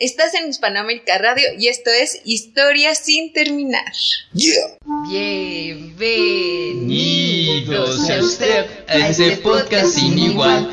Estás en Hispanoamérica Radio y esto es Historia sin terminar. Yeah. Bienvenidos a usted a este podcast sin igual.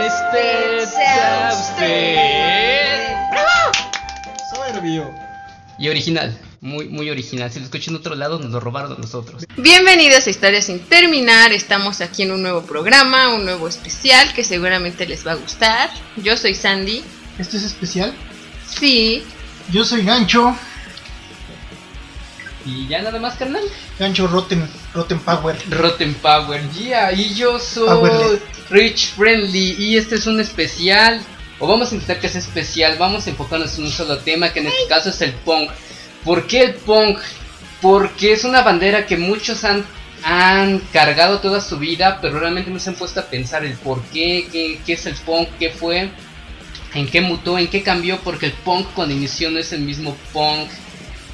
huésped sea usted. Soberbio. Y original, muy, muy original. Si lo escuchan en otro lado, nos lo robaron a nosotros. Bienvenidos a Historia sin terminar. Estamos aquí en un nuevo programa, un nuevo especial que seguramente les va a gustar. Yo soy Sandy. ¿Esto es especial? Sí, Yo soy Gancho. Y ya nada más, carnal. Gancho Rotten, Rotten Power. Rotten Power, yeah, y yo soy. Rich Friendly y este es un especial, o vamos a intentar que sea especial, vamos a enfocarnos en un solo tema que en este caso es el punk. ¿Por qué el punk? Porque es una bandera que muchos han, han cargado toda su vida, pero realmente no se han puesto a pensar el por qué, qué, qué es el punk, qué fue, en qué mutó, en qué cambió, porque el punk cuando inició no es el mismo punk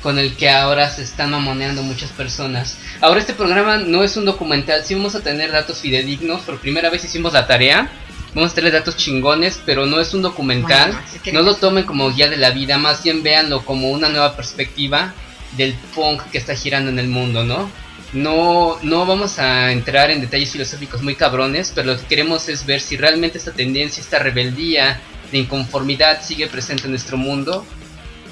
con el que ahora se están mamoneando muchas personas. Ahora este programa no es un documental, sí vamos a tener datos fidedignos, por primera vez hicimos la tarea, vamos a tener datos chingones, pero no es un documental, Bueno, no lo tomen como guía de la vida, más bien véanlo como una nueva perspectiva del punk que está girando en el mundo, ¿no? No, no vamos a entrar en detalles filosóficos muy cabrones, pero lo que queremos es ver si realmente esta tendencia, esta rebeldía de inconformidad sigue presente en nuestro mundo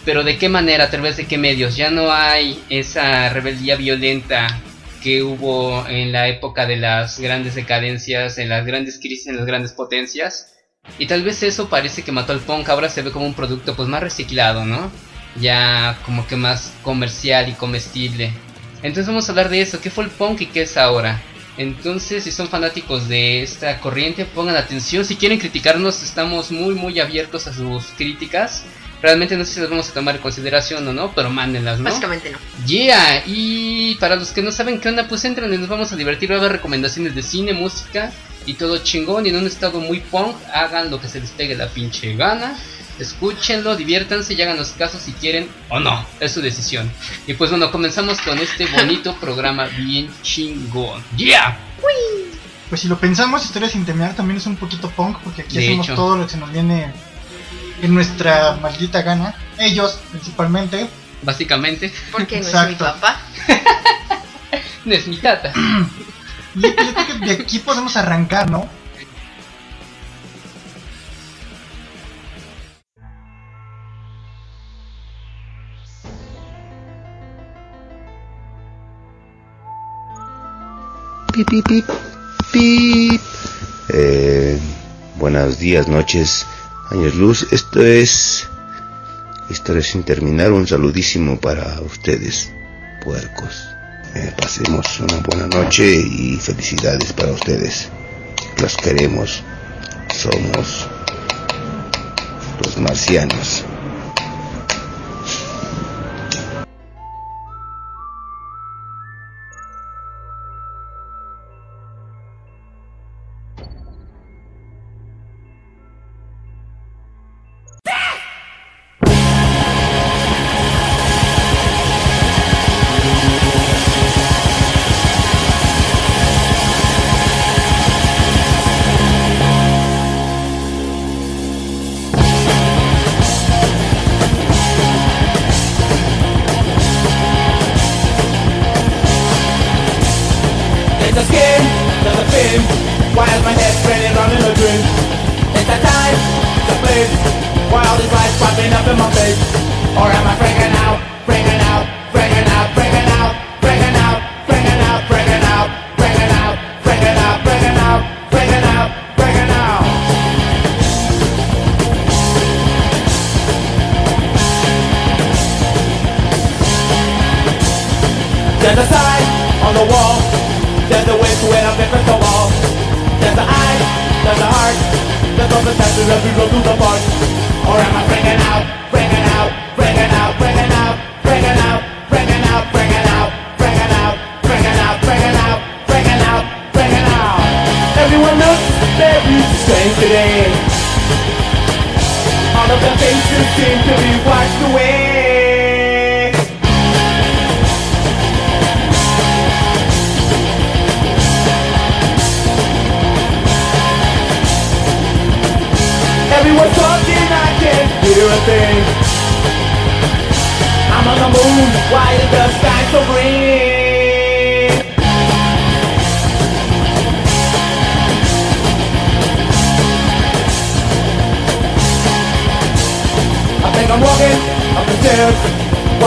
pero de qué manera, a través de qué medios. Ya no hay esa rebeldía violenta que hubo en la época de las grandes decadencias, en las grandes crisis, en las grandes potencias. Y tal vez eso parece que mató al punk, ahora se ve como un producto pues más reciclado, ¿no? Ya como que más comercial y comestible. Entonces vamos a hablar de eso, ¿qué fue el punk y qué es ahora? Entonces, si son fanáticos de esta corriente, pongan atención. Si quieren criticarnos, estamos muy, muy abiertos a sus críticas. Realmente no sé si las vamos a tomar en consideración o no, pero mándenlas, ¿no? básicamente no. Yeah, y para los que no saben qué onda, pues entran y nos vamos a divertir. Va a haber recomendaciones de cine, música y todo chingón. Y en un estado muy punk, hagan lo que se les pegue la pinche gana. Escúchenlo, diviértanse y háganos caso si quieren o no. Es su decisión. Y pues bueno, comenzamos con este bonito programa bien chingón. Yeah. Pues si lo pensamos, Historia sin terminar también es un poquito punk, porque aquí De hacemos hecho. todo lo que se nos viene en nuestra maldita gana. Ellos, principalmente. Básicamente, Porque no es mi papá. no es mi tata. Y yo creo que de aquí podemos arrancar, ¿no? Pip, pip, pip, pip. Eh, buenos días, noches, años luz. Esto es Historia sin terminar. Un saludísimo para ustedes, puercos. Eh, pasemos una buena noche y felicidades para ustedes. Los queremos. Somos los marcianos.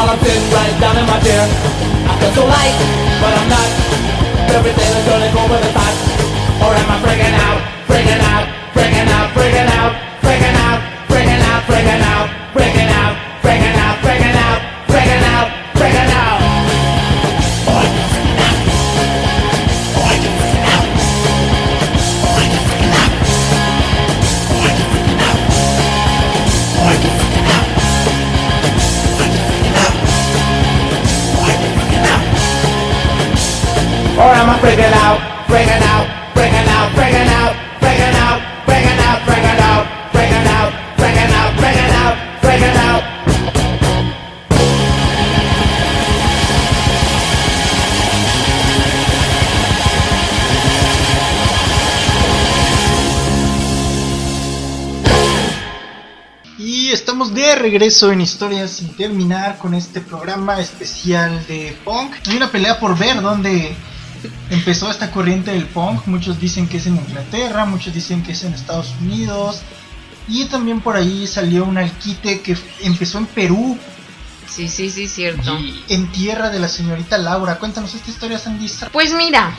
I'm sitting right down in my chair. I feel so light, but I'm not. Everything is turning over the top. Or am I freaking out, freaking out, regreso en Historias sin terminar con este programa especial de punk. Hay una pelea por ver dónde empezó esta corriente del punk. Muchos dicen que es en Inglaterra, muchos dicen que es en Estados Unidos. Y también por ahí salió un alquite que empezó en Perú, Sí, sí, sí, cierto. Y- en tierra de la señorita Laura. Cuéntanos esta historia, Sandy. Pues mira,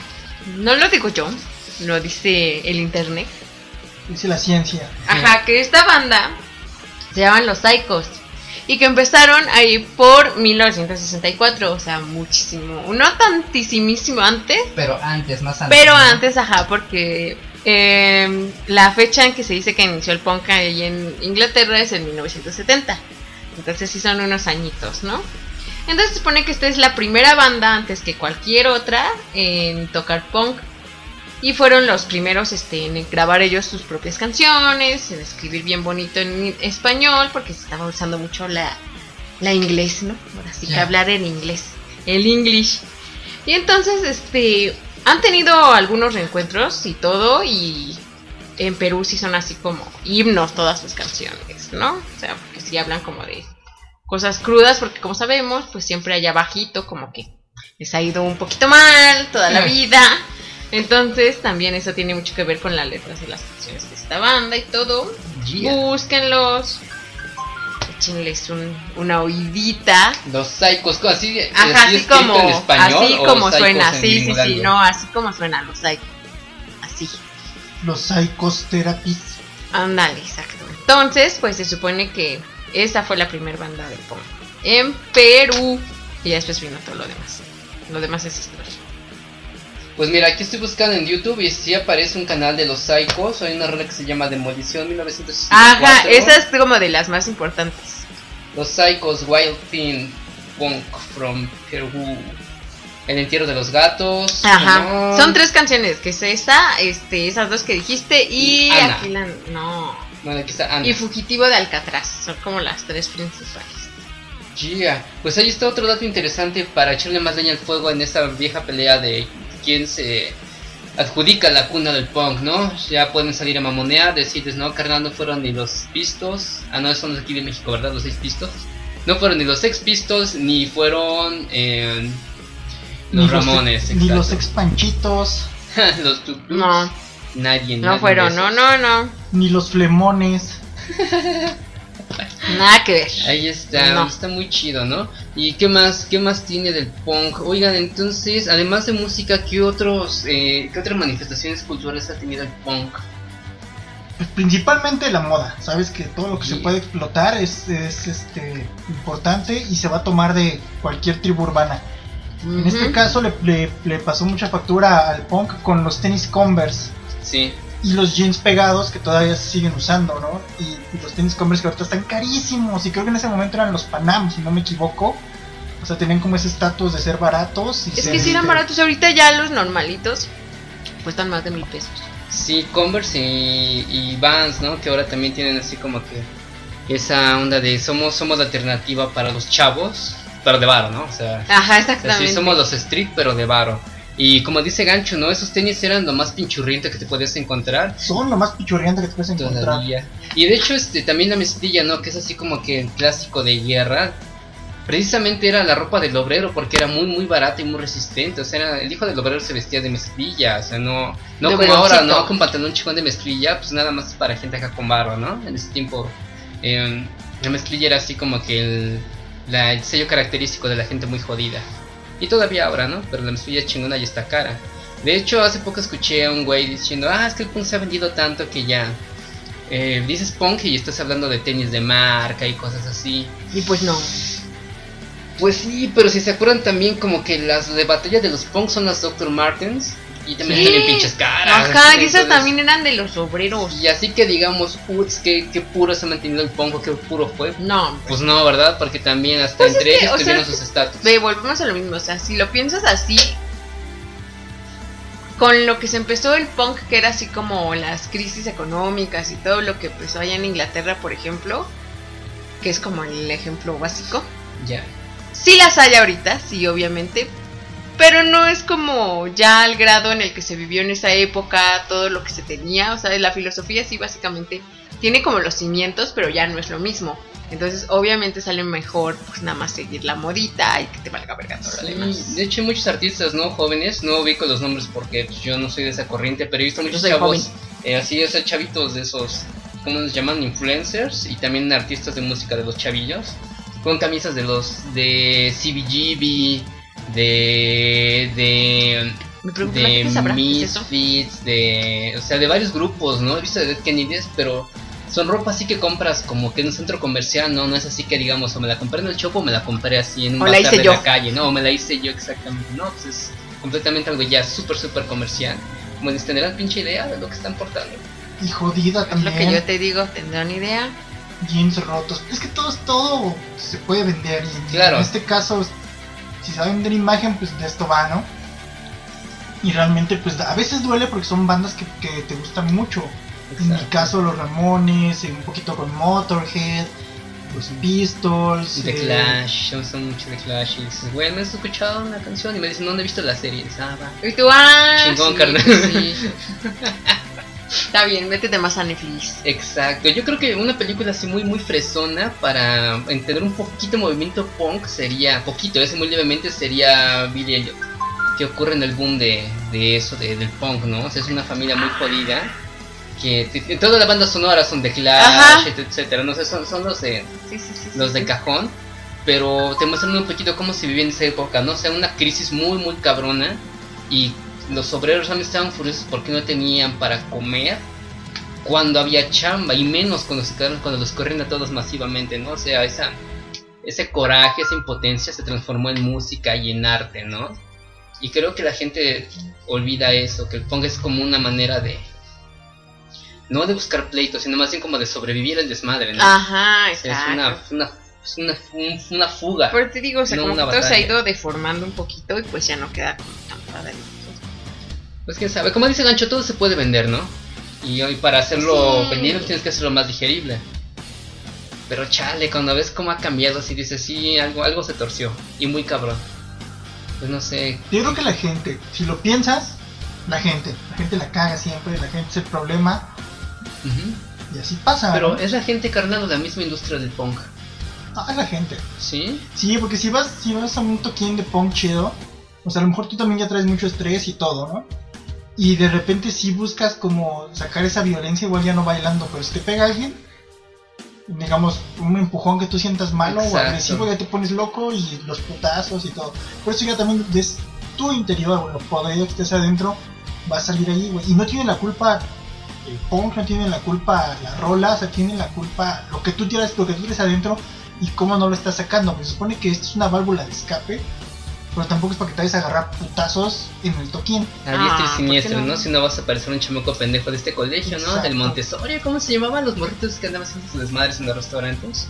no lo digo yo, lo dice el internet. Dice la ciencia. Ajá, que esta banda se llaman Los Psychos. Y que empezaron ahí por 1964, o sea, muchísimo. No tantísimísimo antes, Pero antes, más antes. pero ¿no? antes, ajá, porque eh, la fecha en que se dice que inició el punk ahí en Inglaterra es en 1970. Entonces sí son unos añitos, ¿no? Entonces se supone que esta es la primera banda antes que cualquier otra en tocar punk. Y fueron los primeros este, en grabar ellos sus propias canciones, en escribir bien bonito en español, porque se estaba usando mucho la, la inglés, ¿no? Ahora sí que hablar en inglés, el English. Y entonces, este, han tenido algunos reencuentros y todo, y en Perú sí son así como himnos todas sus canciones, ¿no? O sea, porque sí hablan como de cosas crudas, porque como sabemos, pues siempre allá abajito como que les ha ido un poquito mal toda la vida. Entonces también eso tiene mucho que ver con las letras de las canciones de esta banda y todo. Yeah. Búsquenlos. Échenles un, una oidita. Los psychos, así, Ajá, así como, en español, así como suena, en sí, sí, sí, no, así como suena los psychos. Así. Los Psychos Therapies. Ándale, exacto. Entonces, pues se supone que esa fue la primera banda de punk en Perú. Y ya después vino todo lo demás. Lo demás es historia. Pues mira, aquí estoy buscando en YouTube y sí aparece un canal de los Psychos. Hay una rola que se llama Demolición 1964. Ajá, esa es como de las más importantes. Los Psychos Wild Thing Punk from Perú. El entierro de los gatos. Ajá. no. Son tres canciones, que es esa, este, esas dos que dijiste y Y Ana. aquí la no. Bueno, aquí está Ana. Y Fugitivo de Alcatraz, son como las tres principales. Yeah. Pues ahí está otro dato interesante para echarle más leña al fuego en esta vieja pelea de quién se adjudica la cuna del punk, ¿no? Ya pueden salir a mamonear, decirles, no, carnal, no fueron ni los pistos. Ah, no, son los de aquí de México, ¿verdad? Los seis pistos. No fueron ni los ex pistos, ni fueron eh, los Ni Ramones. Ni los exacto. expanchitos. los Tutus. No, Nadie, no nadie fueron, no, no, no. Ni los flemones. Nada que ver. Ahí está, No. está muy chido, ¿no? ¿Y qué más, qué más tiene del punk? Oigan, entonces, además de música, ¿qué otros, eh, qué otras manifestaciones culturales ha tenido el punk? Pues principalmente la moda. Sabes que todo lo que se puede explotar es, es, este, importante y se va a tomar de cualquier tribu urbana. En este caso le, le- le pasó mucha factura al punk con los tenis Converse Sí, y los jeans pegados que todavía se siguen usando, ¿no? Y, y los tenis Converse que ahorita están carísimos y creo que en ese momento eran los Panam, si no me equivoco. O sea, tenían como ese estatus de ser baratos. Y Es ser, que si eran este, baratos, ahorita ya los normalitos cuestan más de mil pesos. sí, Converse y, y Vans, ¿no? Que ahora también tienen así como que esa onda de somos, somos la alternativa para los chavos, pero de varo, ¿no? O sea, Ajá, o sea, exactamente. sí somos los street, pero de varo. Y como dice Gancho, ¿no? Esos tenis eran lo más pinchurriento que te podías encontrar. Son lo más pichurriante que te puedes encontrar. Todavía. Y de hecho, este también la mezclilla, ¿no? Que es así como que el clásico de guerra. precisamente era la ropa del obrero porque era muy muy barata y muy resistente. O sea, era- el hijo del obrero se vestía de mezclilla, o sea, no, no De como ahora. ¿no? Con pantalón chingón de mezclilla, pues nada más para gente acá con barro, ¿no? En ese tiempo, eh, la mezclilla era así como que el, la- el sello característico de la gente muy jodida. Y todavía ahora, ¿no? Pero la mezclilla chingona ya está cara. De hecho, hace poco escuché a un güey diciendo, ah, es que el punk se ha vendido tanto que ya... eh, dices punk y estás hablando de tenis de marca y cosas así. Y pues no. Pues sí, pero si se acuerdan también como que las de batalla de los punks son las Dr. Martens y también Sí. están en pinches caras. Ajá, y esas también eran de los obreros. Y así que digamos, uts, qué, qué puro se ha mantenido el punk, qué puro fue. No, Pues no, ¿verdad? Porque también hasta Pues es entre que, ellos sea, tuvieron sus estatus. Ve, volvemos a lo mismo. O sea, si lo piensas así, con lo que se empezó el punk, que era así como las crisis económicas y todo lo que empezó allá en Inglaterra, por ejemplo, que es como el ejemplo básico. Ya. Sí las hay ahorita, sí, obviamente, pero no es como ya al grado en el que se vivió en esa época, todo lo que se tenía. O sea, la filosofía sí básicamente tiene como los cimientos, pero ya no es lo mismo. Entonces, obviamente sale mejor pues nada más seguir la modita y que te valga verga todo lo Sí, demás. de hecho hay muchos artistas, ¿no? Jóvenes, no ubico los nombres porque pues, yo no soy de esa corriente, pero he visto muchos chavos, eh, así, o sea, chavitos de esos, ¿cómo los llaman? Influencers y también artistas de música de los chavillos, con camisas de los, de CBGB, de, de, Me pregunto, ¿la gente de es? Misfits, de, o sea, de varios grupos, ¿no? He visto de Dead Kennedys, pero son ropa así que compras como que en un centro comercial, ¿no? No es así que digamos, o me la compré en el Chopo o me la compré así en un O la bazar hice de yo. la calle, ¿no? O me la hice yo exactamente, ¿no? Pues es completamente algo ya súper, súper comercial. Como les tendrán pinche idea de lo que están portando. Y jodida Es lo que también. yo te digo, tendrán idea. Jeans rotos. Es que todo, todo se puede vender. Y Claro. en este caso, si saben vender imagen, pues de esto va, ¿no? Y realmente, pues a veces duele porque son bandas que, que te gustan mucho. En mi caso, los Ramones, eh, un poquito con Motorhead, los Pistols. The eh, Clash, me gusta mucho The Clash. Y dices, güey, me has escuchado una canción y me dicen, ¿dónde he visto la serie? Y dices, ah, va. Y tú, ah, Chingón, sí, carnal. sí. Está bien, métete más a Netflix. Exacto, yo creo que una película así muy muy fresona para entender un poquito movimiento punk sería, poquito, ese muy levemente sería Billy Elliot, que ocurre en el boom de, de eso, de- del punk, ¿no? O sea, es una familia muy jodida, que toda la banda sonora son de Clash, Ajá. et- etcétera, no sé, son, son los de Sí, sí, sí. los de cajón, pero te muestran un poquito cómo se vivía en esa época, ¿no? O sea, una crisis muy, muy cabrona y los obreros realmente estaban furiosos porque no tenían para comer cuando había chamba y menos cuando se quedaron, cuando los corren a todos masivamente, ¿no? O sea, esa, ese coraje, esa impotencia se transformó en música y en arte, ¿no? Y creo que la gente olvida eso, que el punk es como una manera de... No de buscar pleitos, sino más bien como de sobrevivir al desmadre, ¿no? Ajá, O sea, es exacto. una, una, es una, un- una fuga. Pero te digo, o sea, no como que una todo se ha ido deformando un poquito y pues ya no queda como tan padre. Pues quién sabe, como dice Gancho, todo se puede vender, ¿no? Y hoy para hacerlo Sí. tienes que hacerlo más digerible. Pero chale, cuando ves cómo ha cambiado, así dices, sí, algo, algo se torció. Y muy cabrón. Pues no sé. Yo creo que la gente, si lo piensas, la gente, la gente la caga siempre, la gente es el problema y así pasa. Pero ¿no? es la gente carnal de la misma industria del punk. Ah, es la gente. ¿Sí? Sí, porque si vas, si vas a un toquín de punk chido, o sea, a lo mejor tú también ya traes mucho estrés y todo, ¿no? Y de repente si buscas como sacar esa violencia, igual ya no bailando, pero si te pega alguien, digamos, un empujón que tú sientas malo o agresivo, ya te pones loco y los putazos y todo. Por eso ya también es tu interior, lo podrido que estés adentro, va a salir ahí, güey. Y no tiene la culpa el punk, no tiene la culpa la rola, o sea, tiene la culpa lo que tú tienes, lo que tú tienes adentro y cómo no lo estás sacando. Se supone que esto es una válvula de escape, pero tampoco es para que te vayas a agarrar putazos en el toquín. A diestra Ah, y ¿por siniestra, no? ¿no? Si no vas a parecer un chamaco pendejo de este colegio, ¿no? Exacto. Del Montessori, ¿cómo se llamaban los morritos que andaban haciendo sus desmadres en los restaurantes?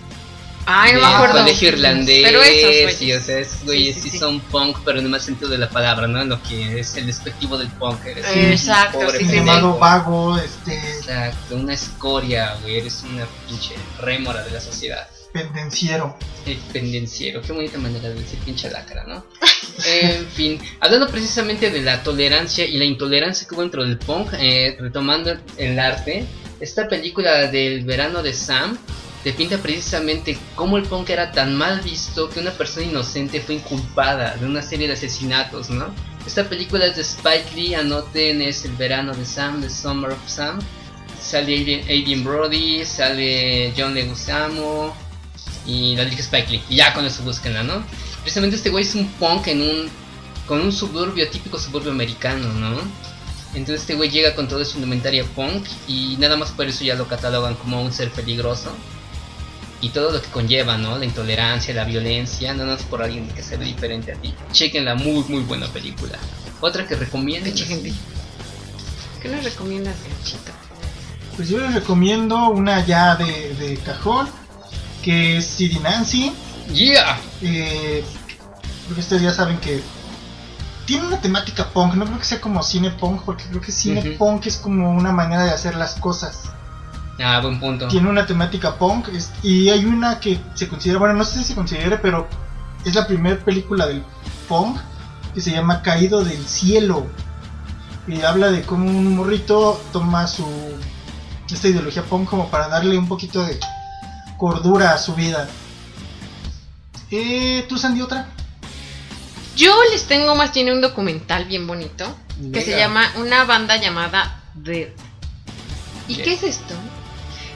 Ay, no de me acuerdo. colegio irlandés. Pero esos güeyes. sí, o sea, esos güeyes Sí, sí, sí, sí. son punk, pero en el más sentido de la palabra, ¿no? En lo que es el despectivo del punk. Eres un Exacto, pobre sí, llamado vago, este, Exacto, una escoria, güey. Eres una pinche rémora de la sociedad. Pendenciero. El pendenciero, qué bonita manera de decir pinche lacra, ¿no? en fin, hablando precisamente de la tolerancia y la intolerancia que hubo dentro del punk, eh, retomando el arte, esta película del verano de Sam, te pinta precisamente cómo el punk era tan mal visto que una persona inocente fue inculpada de una serie de asesinatos, ¿no? Esta película es de Spike Lee, anoten, es El verano de Sam, The Summer of Sam. Sale Adrien Brody, sale John Leguizamo y la dirige Spike Lee. Y ya con eso búsquenla, ¿no? Precisamente este güey es un punk en un con un suburbio típico suburbio americano, ¿no? Entonces este güey llega con toda su indumentaria punk y nada más por eso ya lo catalogan como un ser peligroso. Y todo lo que conlleva, ¿no? La intolerancia, la violencia, nada más por alguien que se ve diferente a ti. Chequenla, muy, muy buena película. Otra que recomiendo. ¿Qué nos recomiendas, Ganchito? Pues yo les recomiendo una ya de, de cajón, que es Nancy. ¡Yeah! Eh, creo que ustedes ya saben que tiene una temática punk, no creo que sea como cine punk, porque creo que cine punk es como una manera de hacer las cosas. Ah, buen punto. Tiene una temática punk es- y hay una que se considera, bueno, no sé si se considere, pero es la primera película del punk que se llama Caído del Cielo. Y habla de cómo un morrito toma su esta ideología punk como para darle un poquito de cordura a su vida. Eh, ¿Tú, Sandy, otra? Yo les tengo más bien un documental bien bonito que se llama Una banda llamada Dead. ¿Y qué es esto?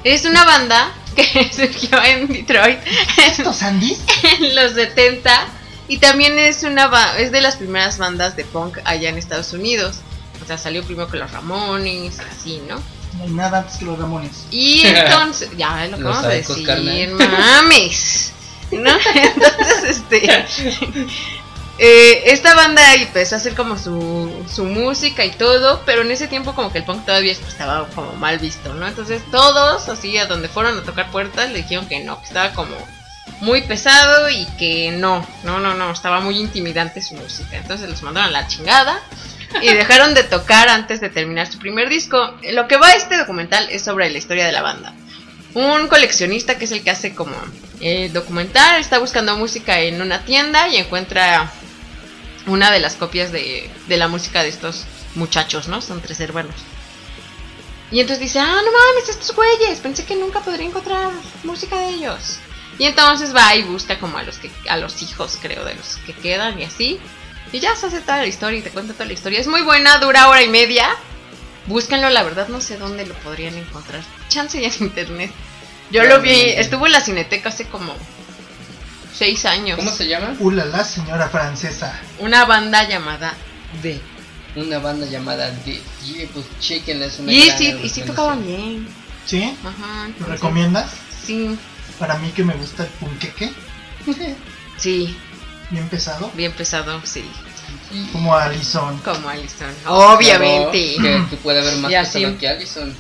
Es una banda que surgió en Detroit ¿Esto, Sandy? en los 70 y también es una es de las primeras bandas de punk allá en Estados Unidos. O sea, salió primero que los Ramones, así, ¿no? No hay nada antes que los Ramones. Y entonces, ya es lo que vamos a decir, carnal. mames. ¿No? Entonces, este. eh, esta banda empezó a hacer como su, su música y todo, pero en ese tiempo como que el punk todavía estaba como mal visto, ¿no? Entonces todos, así, a donde fueron a tocar puertas, le dijeron que no, que estaba como muy pesado y que no, no, no, no, estaba muy intimidante su música. Entonces los mandaron a la chingada y dejaron de tocar antes de terminar su primer disco. Lo que va a este documental es sobre la historia de la banda. Un coleccionista que es el que hace como el documental está buscando música en una tienda y encuentra una de las copias de, de la música de estos muchachos, ¿no? Son tres hermanos. Y entonces dice, ah, no mames, estos güeyes, pensé que nunca podría encontrar música de ellos. Y entonces va y busca como a los que a los hijos, creo, de los que quedan y así. Y ya se hace toda la historia y te cuenta toda la historia. Es muy buena, dura hora y media. Búsquenlo, la verdad no sé dónde lo podrían encontrar. Chance ya en internet. Yo lo vi, estuvo en la cineteca hace como seis años. ¿Cómo se llama? Ulala, señora francesa. Una banda llamada The. Una banda llamada The Yeah, pues chequenla, es una Y gran sí, y sí tocaban bien. ¿Sí? Ajá. ¿Lo recomiendas? Sí, Para mí que me gusta el punqueque, sí, bien pesado, bien pesado, sí. Como Alison. Como Allison. Obviamente. Claro, que tú puedes ver más pesado sí. que Allison.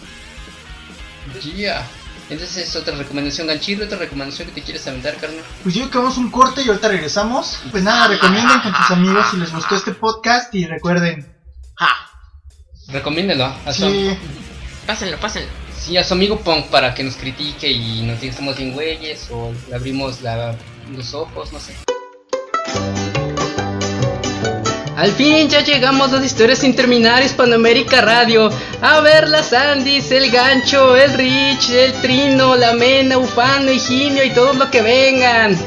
Yeah. Entonces es otra recomendación ganchillo, otra recomendación que te quieres aventar, carnal. Pues yo que vamos un corte y ahorita regresamos. Pues nada, recomienden con tus amigos si les gustó este podcast y recuerden. Recomiéndelo a su, Sí, Pásenlo, pásenlo. sí, a su amigo Punk para que nos critique y nos diga que estamos bien güeyes o le abrimos la- los ojos, no sé. Al fin ya llegamos a historias sin terminar Hispanoamérica Radio. A ver las Andis, el gancho, el Rich, el Trino, la Mena, Ufano, Higinio y todo lo que vengan.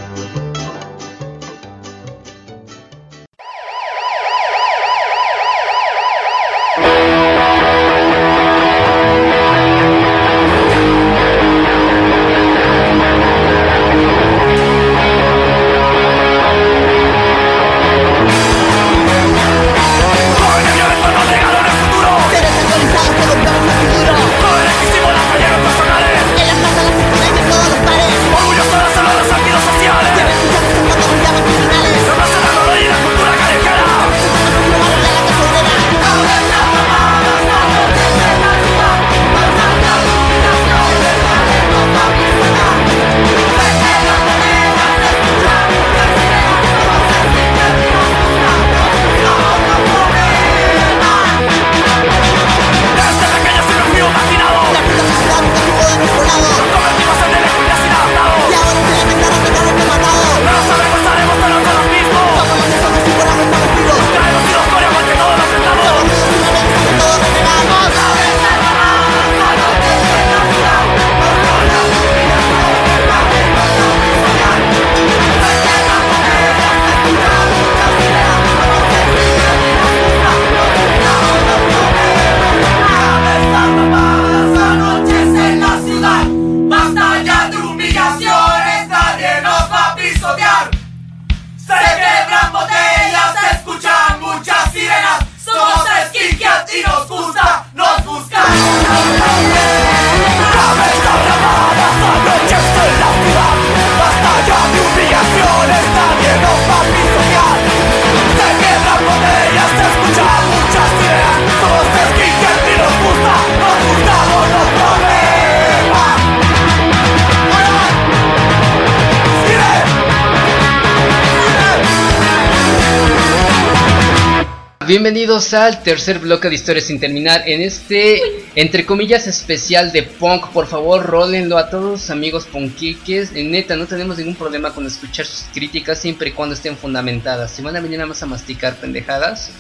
Bienvenidos al tercer bloque de historias sin terminar. En este, entre comillas, especial de punk. Por favor, rólenlo a todos, amigos punkiques. En neta, no tenemos ningún problema con escuchar sus críticas siempre y cuando estén fundamentadas. Si van a venir nada más a masticar pendejadas,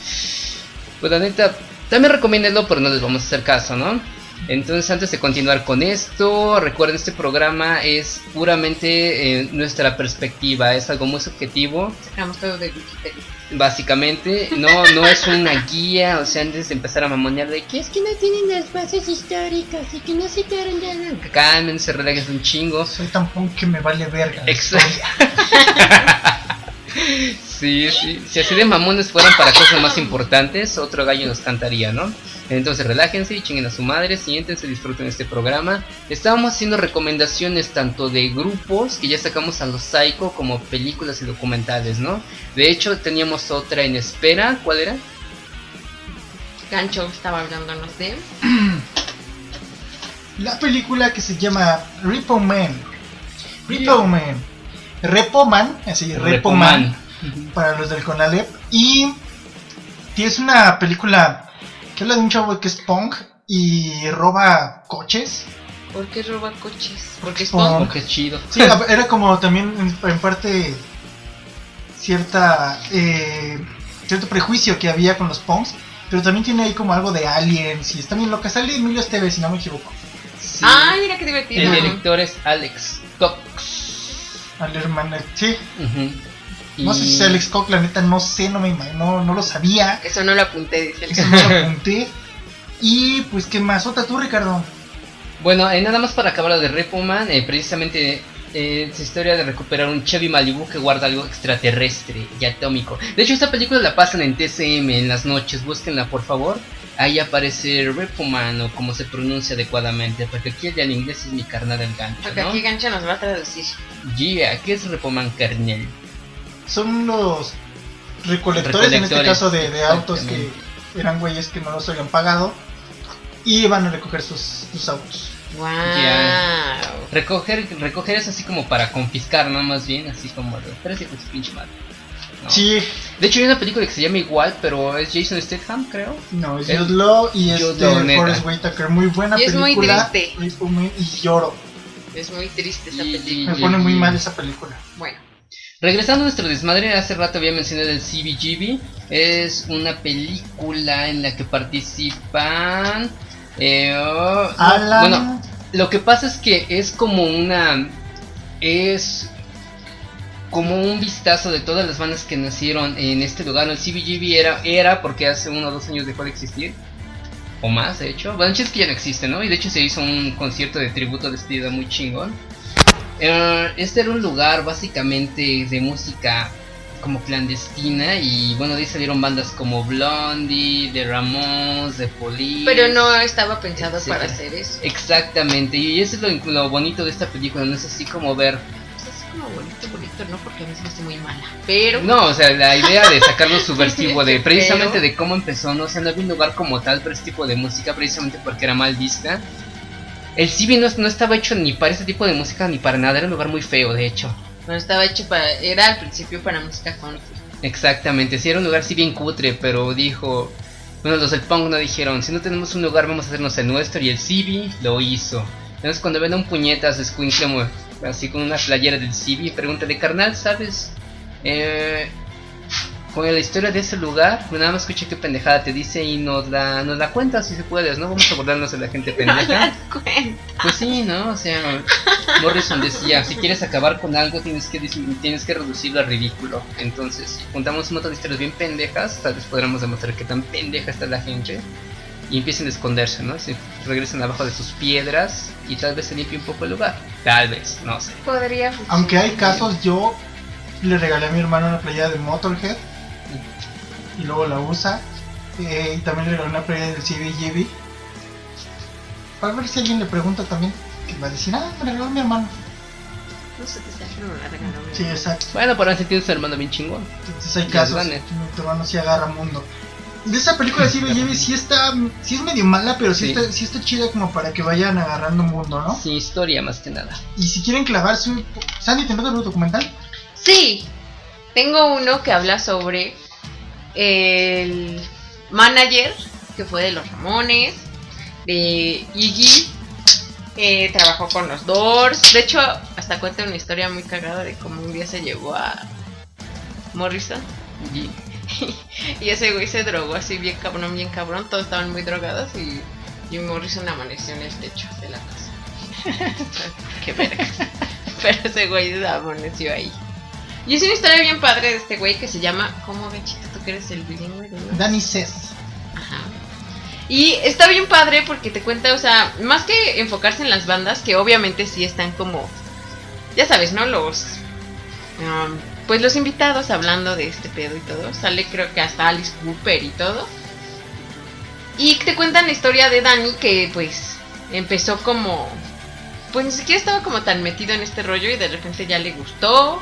pues la neta, también recomiéndenlo, pero no les vamos a hacer caso, ¿no? Entonces, antes de continuar con esto, recuerden, este programa es puramente eh, nuestra perspectiva, es algo muy subjetivo. Sacamos todo de Wikipedia. Básicamente, no, no es una guía, o sea, antes de empezar a mamonear de que es que no tienen las bases históricas y que no citaron ya nada. Cálmense, relájense un chingo. Soy tan punk que me vale verga. Exacto. Sí, sí. Si así de mamones fueran para cosas más importantes, otro gallo nos cantaría, ¿no? Entonces relájense y chinguen a su madre, siéntense, disfruten este programa. Estábamos haciendo recomendaciones tanto de grupos que ya sacamos a los Psycho como películas y documentales, ¿no? De hecho, teníamos otra en espera. ¿Cuál era? Gancho estaba hablándonos de. La película que se llama Repo Man. Repo Man. Repo Man, así, Repo, Man, para los del Conalep. Y es una película que habla de un chavo que es punk y roba coches. ¿Por qué roba coches? Porque es punk. Qué chido. Sí, era como también en, en parte cierta eh, cierto prejuicio que había con los punks, pero también tiene ahí como algo de aliens y está bien loca. Sale Emilio Esteves, si no me equivoco. Sí. Ay, mira qué divertido. El director es Alex Cox. Al hermano, sí. No sé si es Alex Koch, la neta no sé, no me no, no lo sabía. Eso no lo apunté, dice el Eso no lo apunté. Y pues qué más, otra tú Ricardo. Bueno, eh, nada más para acabar lo de Repo Man, eh, precisamente eh, es historia de recuperar un Chevy Malibu que guarda algo extraterrestre y atómico. De hecho, esta película la pasan en TCM en las noches, búsquenla por favor. Ahí aparece Repo Man o como se pronuncia adecuadamente, porque aquí el de al inglés es mi carnal del gancho, Porque ¿no? aquí Gancho nos va a traducir. Yeah, ¿qué es Repo Man carnel? Son los recolectores, en este caso de, de autos que eran güeyes que no los habían pagado y van a recoger sus, sus autos. Wow. Recoger, recoger es así como para confiscar, ¿no? Más bien, así como de, con su pinche madre. ¿no? Sí, De hecho hay una película que se llama igual, pero es Jason Statham, creo. no, es El- Jude Law y Jude este. Forrest Whitaker, muy buena Y es muy película. triste. Y lloro, Es muy triste esa Y- película. me pone muy y- mal esa película. Bueno, Regresando a nuestro desmadre, hace rato había mencionado el CBGB. Es una película en la que participan... eh, oh, no, bueno, lo que pasa es que es como una... Es como un vistazo de todas las bandas que nacieron en este lugar. El CBGB era, era porque hace uno o dos años dejó de existir. O más, de hecho. Bueno, el chiste es que ya no existe, ¿no? Y de hecho se hizo un concierto de tributo de despedida muy chingón. Eh, este era un lugar básicamente de música como clandestina y bueno, de ahí salieron bandas como Blondie, The Ramones, The Police. pero no estaba pensado etcétera. para hacer eso. Exactamente, y eso es lo, lo bonito de esta película, no es así como ver... Pues es como bonito, bonito, no porque a mí se me hace muy mala. Pero. No, o sea, la idea de sacarlo subversivo de Pero- precisamente de cómo empezó, no o sea, no había un lugar como tal para este tipo de música, precisamente porque era mal vista. El CB no, no estaba hecho ni para este tipo de música ni para nada, era un lugar muy feo, de hecho. No estaba hecho para. Era al principio para música country. Exactamente, sí era un lugar sí bien cutre, pero dijo, bueno, los del punk no dijeron, si no tenemos un lugar vamos a hacernos el nuestro y el Civi lo hizo. Entonces cuando ven a un puñetas escuincle mo- así con una playera del Civi, pregúntale, carnal, ¿sabes? Eh, con la historia de ese lugar, nada más escuché qué pendejada te dice y nos la, nos la cuentas si se puedes, ¿no? Vamos a burlarnos de la gente pendeja. Cuenta. Pues sí, ¿no? O sea, Morrison decía, si quieres acabar con algo tienes que tienes que reducirlo a ridículo. Entonces, si juntamos un montón de historias bien pendejas, tal vez podremos demostrar qué tan pendeja está la gente. Y empiecen a esconderse, ¿no? Se regresen abajo de sus piedras y tal vez se limpie un poco el lugar. Tal vez, no sé. Podría funcionar. Aunque hay casos, yo le regalé a mi hermano una playera de Motorhead y luego la usa. Eh, y también le una playera del CBGB. Para ver si alguien le pregunta también, que va a decir, ah, me regaló mi hermano. No sé qué sea, pero me la regaló mi Sí, exacto. Bueno, por ahí tiene su hermano bien chingón. Entonces hay casos, gane. tu hermano sí agarra mundo. De esa película CBGB sí está, sí es medio mala, pero sí, Sí. Está, sí está chida como para que vayan agarrando mundo, ¿no? Sin historia más que nada. Y si quieren clavarse un... Sandy, ¿te notas el documental? Sí, tengo uno que habla sobre el manager, que fue de los Ramones, de Iggy, eh, trabajó con los Doors. De hecho, hasta cuenta una historia muy cagada de cómo un día se llevó a Morrison. Y- Y ese güey se drogó así bien cabrón, bien cabrón. Todos estaban muy drogados y Jim Morrison amaneció en el techo de la casa. Qué verga. Pero ese güey amaneció ahí. Y es una historia bien padre de este güey que se llama. ¿Cómo Benchito? Tú que eres el bilingüe, ¿no? Danny Cess. Ajá. Y está bien padre porque te cuenta, o sea, más que enfocarse en las bandas, que obviamente sí están como, ya sabes, ¿no? Los, um, pues los invitados hablando de este pedo y todo. Sale creo que hasta Alice Cooper y todo. Y te cuentan la historia de Danny que pues empezó como, pues ni siquiera estaba como tan metido en este rollo y de repente ya le gustó.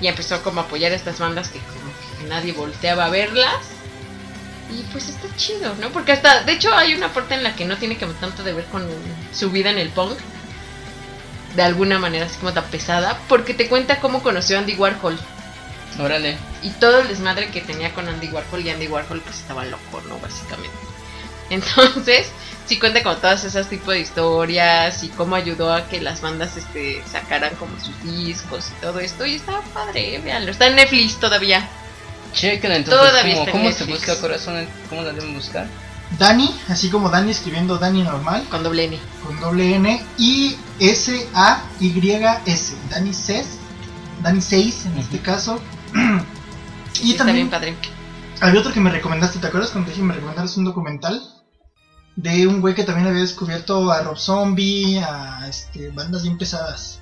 Y empezó como a apoyar a estas bandas que como que nadie volteaba a verlas. Y pues está chido, ¿no? Porque hasta, de hecho hay una parte en la que no tiene que tanto de ver con su vida en el punk. De alguna manera así como tan pesada. Porque te cuenta cómo conoció a Andy Warhol. Órale. Y todo el desmadre que tenía con Andy Warhol. Y Andy Warhol pues estaba loco, ¿no? Básicamente. Entonces, sí cuenta como todas esas tipos de historias. Y cómo ayudó a que las bandas este, sacaran como sus discos y todo esto. Y estaba padre, véanlo. Está en Netflix todavía. Chequen entonces Todavía cómo, está cómo se busca corazón, cómo la deben buscar. Dani, así como Dani escribiendo Dani normal, Con doble N. con doble N y S-A-Y-S. Dani Cess. Dani 6 en este caso. Sí, y está también bien padre. había otro que me recomendaste, ¿te acuerdas cuando te dije que me recomendaras un documental? De un güey que también había descubierto a Rob Zombie, a este, bandas bien pesadas.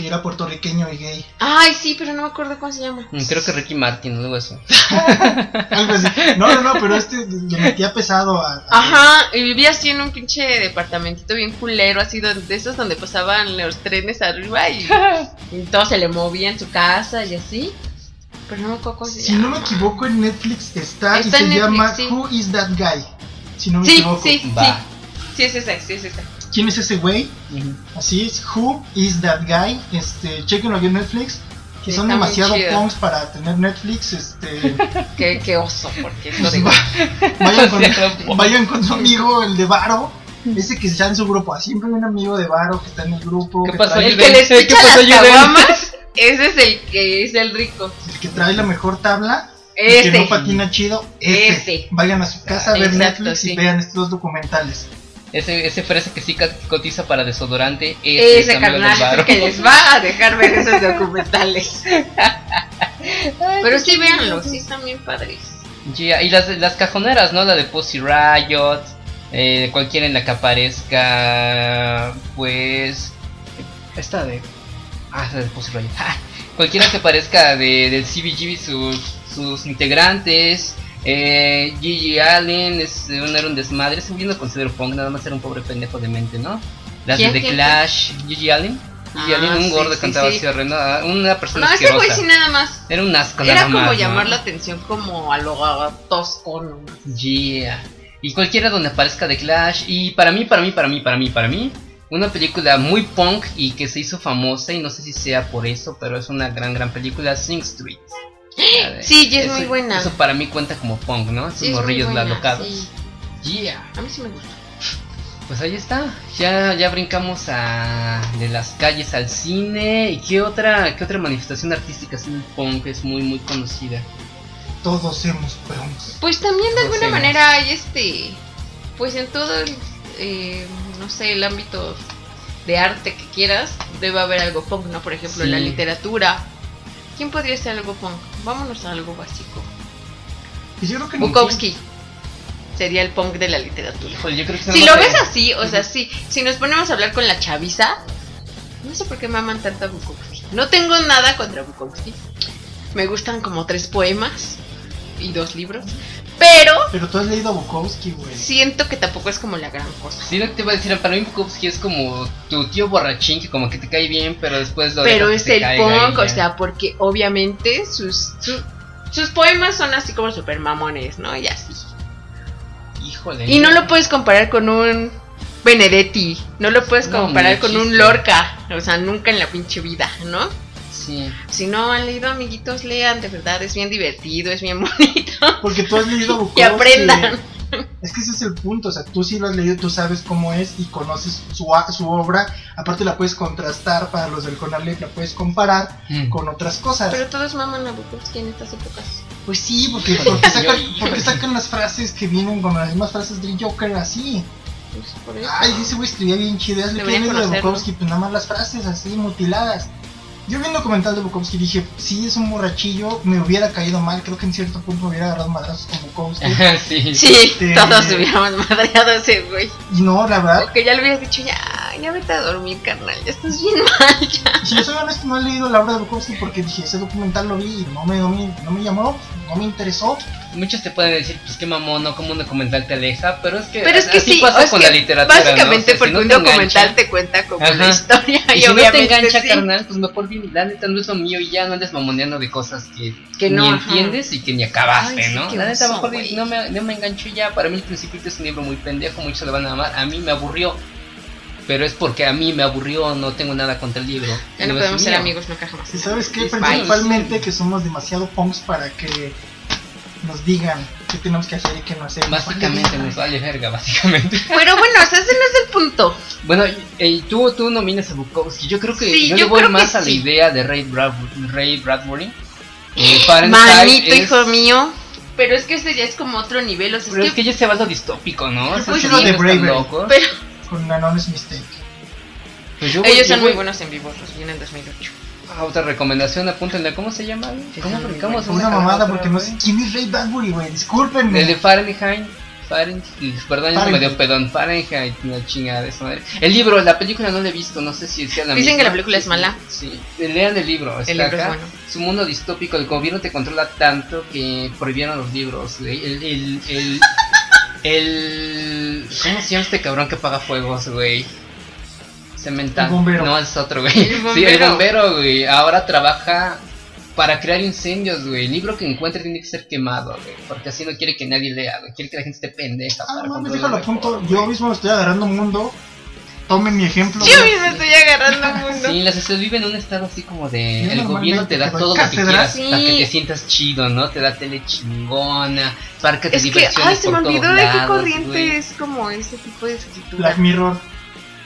Que era puertorriqueño y gay. Ay, sí, pero no me acuerdo cómo se llama. Mm, Creo que Ricky Martin algo así. Algo así. No, no, no, pero este le metía pesado a. a- Ajá, y vivía así en un pinche departamentito bien culero, así donde, de esos donde pasaban los trenes arriba y, y todo se le movía en su casa y así. Pero no me acuerdo cómo se Si llama. no me equivoco, en Netflix está, Está y se Netflix, llama sí. Who is that guy? Si no me Sí, equivoco. sí, Va. sí. Sí, es esa, sí, es esa. ¿Quién es ese güey? Ujú. Así es, Who is that guy? Este, chequenlo aquí en Netflix. Que son demasiado punks para tener Netflix. Este, Qué, qué oso, porque eso pues de... va- vayan, con, vayan con su amigo, el de Varo. Ese que está en su grupo. Ah, Siempre hay un amigo de Varo que está en el grupo. ¿Qué que pasó, trae- El que les ¿qué picha pasó, las caguamas, ese es el que es el rico. el que trae la mejor tabla. y Ese. Que no patina chido. Ese. Ese. Vayan a su casa a ver Exacto, Netflix sí. y vean estos dos documentales. Ese, ese fresa que sí cotiza para desodorante. Ese es del carnal que les va a dejar ver esos documentales. Pero sí, véanlo, sí están bien padres. Ya, y las, las cajoneras, ¿no? La de Pussy Riot, eh, cualquiera en la que aparezca, pues... Esta de... Ah, la de Pussy Riot. Cualquiera que aparezca de, del CBGB, sus, sus integrantes. Eh, Gigi Allen es, eh, un, era un desmadre, ese no considero punk, nada más era un pobre pendejo de mente, ¿no? Las de ¿Quién, The Clash, Gigi Allen. Gigi Ah, Allen, un sí, gordo sí, cantaba sí. así horrendo, ah, una persona No, ese güey sí nada más. Era un asco Era nada como más, ¿no? llamar la atención como a lo tosco, ¿no? Yeah. Y cualquiera donde aparezca The Clash. Y para mí, para mí, para mí, para mí, para mí, una película muy punk y que se hizo famosa. Y no sé si sea por eso, pero es una gran, gran película: Sing Street. Sí, y es eso- muy buena. Eso para mí cuenta como punk, ¿no? Esos Sí, morrillos buena, alocados. sí. Yeah. A mí sí me gusta. Pues ahí está. Ya, ya brincamos a de las calles al cine. ¿Y qué otra, qué otra manifestación artística así punk es muy, muy conocida? Todos hemos punks. Pues también de alguna manera hay este. Pues en todo el. eh, no sé, el ámbito de arte que quieras, debe haber algo punk, ¿no? Por ejemplo, en la literatura. ¿Quién podría ser algo punk? Vámonos a algo básico. Y yo creo que ni Bukowski sería el punk de la literatura. Híjole, yo creo que Si lo ves así, o sea, sí, si nos ponemos a hablar con la chaviza, no sé por qué me aman tanto a Bukowski. No tengo nada contra Bukowski. Me gustan como tres poemas y dos libros. Pero Pero tú has leído a Bukowski, güey. siento que tampoco es como la gran cosa. Sí, lo que te iba a decir, para mí Bukowski es como tu tío borrachín que como que te cae bien, pero después lo Pero es el punk, o sea, porque obviamente sus, su- sus poemas son así como super mamones, ¿no? Y así. Híjole. Y no lo puedes comparar con un Benedetti, no lo puedes comparar con un. Lorca, o sea, nunca en la pinche vida, ¿no? Sí. Si no han leído, amiguitos, lean, de verdad, es bien divertido, es bien bonito. Porque tú has leído a Que Bukowski. aprendan. Es que ese es el punto, o sea, tú sí lo has leído, tú sabes cómo es y conoces su, a- su obra, aparte la puedes contrastar para los del Conalep, la puedes comparar Mm. con otras cosas. Pero todos maman a Bukowski en estas épocas. Pues sí, porque, porque, sacan, porque sacan las frases que vienen con las mismas frases del Joker así. Pues por eso. Ay, ese güey escribía bien chido, es lo que de. Bukowski, pues nada más las frases así mutiladas. Yo vi un documental de Bukowski y dije, sí es un borrachillo, me hubiera caído mal, creo que en cierto punto me hubiera agarrado madrazos con Bukowski. sí. Sí, Este- todos hubiéramos madreado a ese güey. y no, la verdad, O que ya le hubieras dicho, ya, ya vete a dormir, carnal, ya estás bien mal, ya. Si yo soy honesto, no he leído la obra de Bukowski porque dije, ese documental lo vi y no me, no me, no me llamó, no me interesó. Muchos te pueden decir, pues qué mamón, no como un documental te aleja, pero es que, Pero es que así sí, pasa es con que la literatura. ¿no? Básicamente O sea, si porque no un te documental engancha- te cuenta como Ajá. la historia y, Y si no te engancha, sí, carnal, pues mejor bien, la neta no es lo mío y ya no andes mamoneando de cosas que, Que no, ni ajá. entiendes y que ni acabaste, Ay, sí, ¿no? La neta, mejor no me, no me engancho ya. Para mí, El Principito es un libro muy pendejo, muchos lo van a amar. A mí me aburrió, pero es porque a mí me aburrió, no tengo nada contra el libro. Ya no es podemos ser mío. amigos nunca jamás. ¿Y sabes qué? Sí, Principalmente que somos demasiado punks para que nos digan qué tenemos que hacer y qué no hacer. Básicamente nos vale verga, básicamente. Pero bueno, o sea, ese no es el punto. Bueno, y, tú, tú nominas a Bukowski. Yo creo que Sí, yo, yo le voy creo que más a la sí. idea de Ray, Brad- Ray Bradbury. Eh, Manito, es- hijo mío. Pero es que ese ya es como otro nivel, o sea, Pero es es que ya se va a lo distópico, ¿no? Yo Esos prefiero libros de locos. Pero Con Anonymous Mistake. Pues yo voy- ellos yo son muy voy- buenos en vivo, los vi en el 2008. Ah, otra recomendación, apúntenle. ¿Cómo se llama? ¿Cómo, se Una mamada porque no sé quién es Ray Bradbury, güey. Discúlpenme. El de Fahrenheit. Fahrenheit. Perdón, ya se me dio Fahrenheit. pedón. Fahrenheit, una chingada de esa madre. El libro, la película no la he visto, no sé si sea la Dicen misma. que la película es mala. Sí, lean el libro. Está El libro es acá. bueno. Es un mundo distópico, el gobierno te controla tanto que prohibieron los libros. El, el, el, el- ¿Cómo se llama este cabrón que apaga fuegos, güey? Cemental. El bombero. No, es otro, güey. El Sí, el bombero. güey. Ahora trabaja para crear incendios, güey. El libro que encuentre tiene que ser quemado, güey. Porque así no quiere que nadie lea, güey. Quiere que la gente esté pendeja. Ah, para no déjalo a punto. Yo mismo me estoy agarrando un mundo. Tomen mi ejemplo. Yo mismo estoy agarrando un mundo. Sí, la sociedad vive en un estado así como de. Yo el gobierno te da todo lo que quieras Sí. para que te sientas chido, ¿no? Te da tele chingona, parques de Es que, diversiones. ay, se me por olvidó de qué corriente es como ese tipo de escritura. Black Mirror.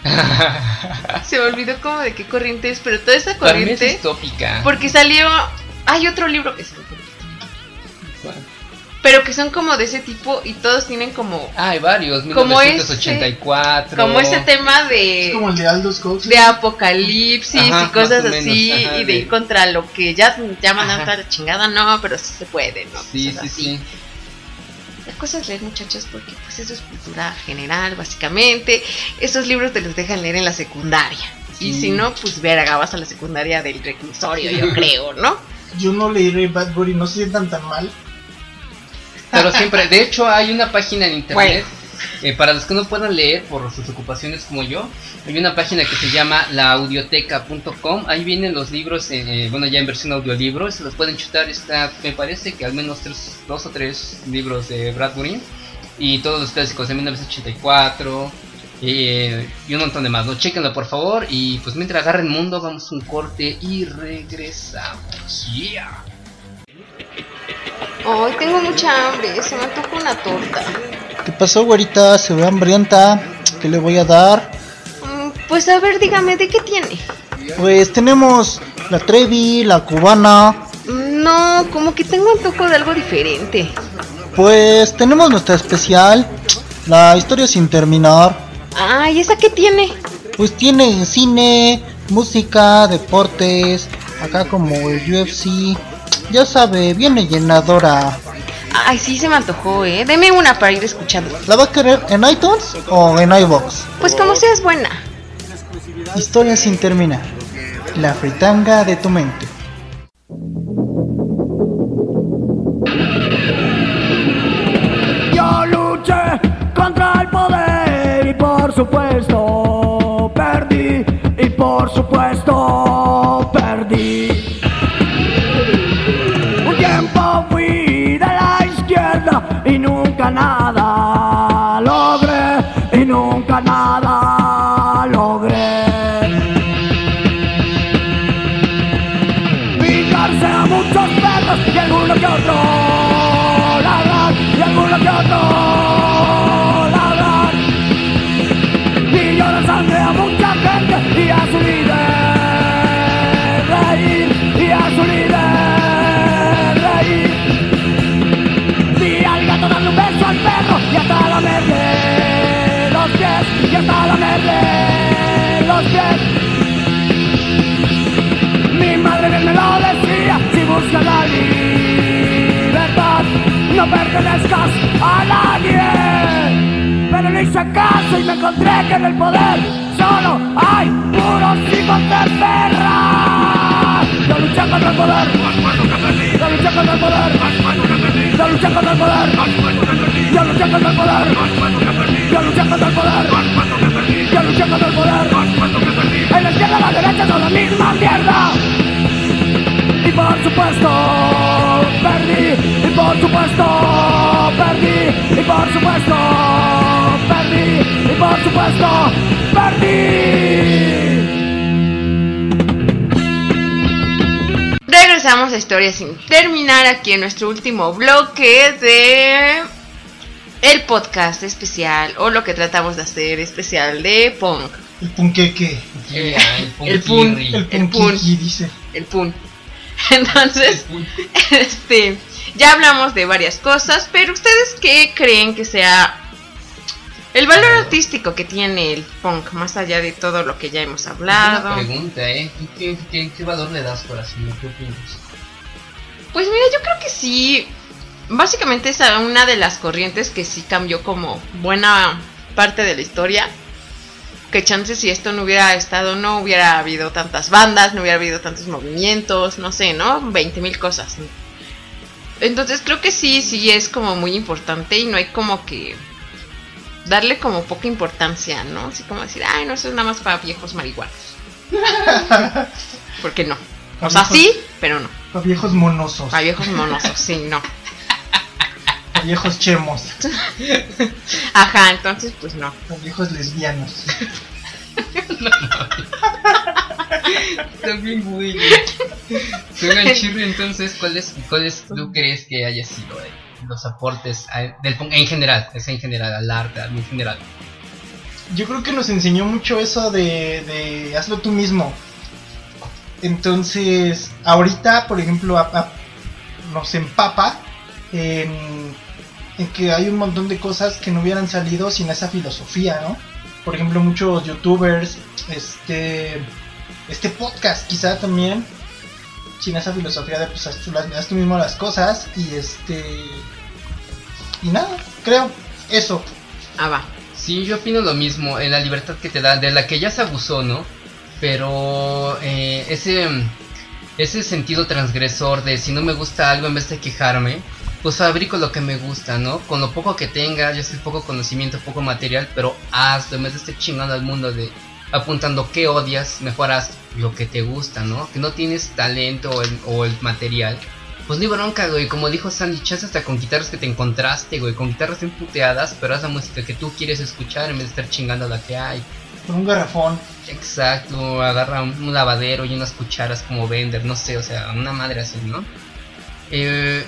Se me olvidó como de qué corriente es, pero toda esa Para mí es corriente. distópica. Porque salió. Hay otro libro que se me ocurrió. Pero que son como de ese tipo y todos tienen como. Ah, hay varios, Como ese- 1984. Como ese tema Es de. como el de Aldous Huxley. de apocalipsis Ajá, y cosas así ajá, y de de- ir contra lo que ya llaman Ajá. a la chingada, no, pero sí se puede, ¿no? Sí, Cosas sí, así. sí. La cosa es leer, muchachos, porque pues eso es cultura general, básicamente. Esos libros te los dejan leer en la secundaria. Y Sí. si no, pues verga, vas a la secundaria del reclusorio, yo creo, ¿no? Yo no leí Ray Bradbury, no se sientan tan mal. Pero siempre, de hecho, hay una página en internet. eh, para los que no puedan leer por sus ocupaciones como yo, hay una página que se llama laaudioteca.com. Ahí vienen los libros, en, eh, bueno, ya en versión audiolibro. Se los pueden chutar. Está, me parece que al menos tres, dos o tres libros de Bradbury. Y todos los clásicos de 1984. eh, y un montón de más. ¿no? Chéquenlo por favor. Y pues mientras agarren mundo, vamos a un corte y regresamos. Yeah. Tengo mucha hambre, se me antoja una torta. ¿Qué pasó, güerita? Se ve hambrienta. ¿Qué le voy a dar? Mm, Pues a ver, dígame, ¿de qué tiene? Pues tenemos la Trevi, la cubana. No, como que tengo antojo de algo diferente. Pues tenemos nuestra especial, la historia sin terminar. Ay, ¿esa qué tiene? Pues tiene cine, música, deportes, acá como el UFC. Ya sabe, viene llenadora. Ay, sí, se me antojó, ¿eh? Deme una para ir escuchando. ¿La va a querer en iTunes o en iBox? Pues como seas buena. Historia sin terminar. La fritanga de tu mente. Yo luché contra el poder y por supuesto perdí y por supuesto y nunca nada pertenezcas a nadie. Pero le hice caso y me encontré que en el poder solo hay puros hijos de perra. Yo luché contra el poder. Yo luché contra el poder. Yo luché contra el poder. Yo luché contra el poder. Yo luché contra el poder. Yo luché contra el poder. En la izquierda la derecha son la misma mierda. Y por supuesto perdí, y por supuesto perdí, y por supuesto perdí, y por supuesto perdí. Regresamos a Historias sin terminar aquí en nuestro último bloque de el podcast especial o lo que tratamos de hacer especial de Punk. El punqueque. Yeah, el El pun. punkirri. El El punquiqui, dice. el pun. Entonces, este, ya hablamos de varias cosas, pero ustedes qué creen que sea el valor artístico que tiene el punk más allá de todo lo que ya hemos hablado? pregunta, ¿eh? ¿Qué, qué, qué, qué valor le das, corazón? ¿Qué opinas? Pues mira, yo creo que sí. Básicamente es a una de las corrientes que sí cambió como buena parte de la historia. Que chances si esto no hubiera estado, no hubiera habido tantas bandas, no hubiera habido tantos movimientos, no sé, ¿no? 20 mil cosas. Entonces creo que sí, sí es como muy importante y no hay como que darle como poca importancia, ¿no? Así como decir, ay, no, eso es nada más para viejos marihuanos. Porque no. O sea, sí, pero no. Para viejos monosos. Para viejos monosos, sí, no. Viejos chemos. Ajá, entonces pues no. Para viejos lesbianos. También muy Suena chirri, entonces, ¿cuáles cuáles tú crees que haya sido eh, los aportes a- del punk en general? Es en general, al arte, al- en general. Yo creo que nos enseñó mucho eso de, de hazlo tú mismo. Entonces, ahorita, por ejemplo, a- a- nos empapa en, en que hay un montón de cosas que no hubieran salido sin esa filosofía, ¿no? Por ejemplo, muchos youtubers, este, este podcast quizá también, sin esa filosofía de pues haz tú, haz tú mismo las cosas y este... Y nada, creo, eso. Ah, va. Sí, yo opino lo mismo, en la libertad que te da, de la que ya se abusó, ¿no? Pero eh, ese, ese sentido transgresor de si no me gusta algo en vez de quejarme, pues fabrico lo que me gusta, ¿no? Con lo poco que tenga, ya sea poco conocimiento, poco material, pero hazlo, en vez de estar chingando al mundo de apuntando qué odias, mejor haz lo que te gusta, ¿no? Que no tienes talento o el, o el material. Pues ni bronca, güey, como dijo Sandy, chance hasta con guitarras que te encontraste, güey, con guitarras bien puteadas, pero haz la música que tú quieres escuchar en vez de estar chingando la que hay. Con un garrafón. Exacto, agarra un, un lavadero y unas cucharas como vender, no sé, o sea, una madre así, ¿no? Eh,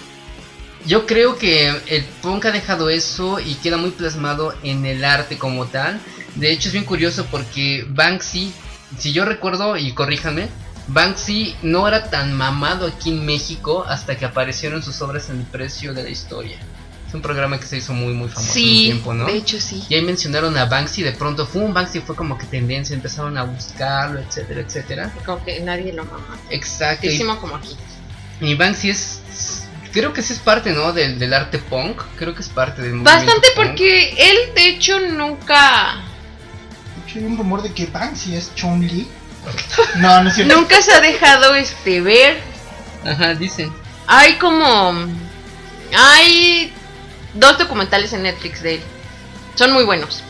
yo creo que el punk ha dejado eso y queda muy plasmado en el arte como tal. De hecho es bien curioso porque Banksy, si yo recuerdo y corríjame, Banksy no era tan mamado aquí en México hasta que aparecieron sus obras en el precio de la historia. Es un programa que se hizo muy muy famoso en un Sí, tiempo, ¿no? de hecho sí. Y ahí mencionaron a Banksy, de pronto fue un Banksy fue como que tendencia, empezaron a buscarlo, etcétera, etcétera. Como que nadie lo mama. Exacto. Como aquí. y Banksy es, creo que sí es parte, ¿no? Del, del arte punk, creo que es parte del movimiento Bastante punk. porque él de hecho nunca De hecho, hay un rumor de que Banksy es Chun Li. No, no es cierto. nunca se ha dejado este ver. Ajá, dicen. Hay como hay dos documentales en Netflix de él. Son muy buenos.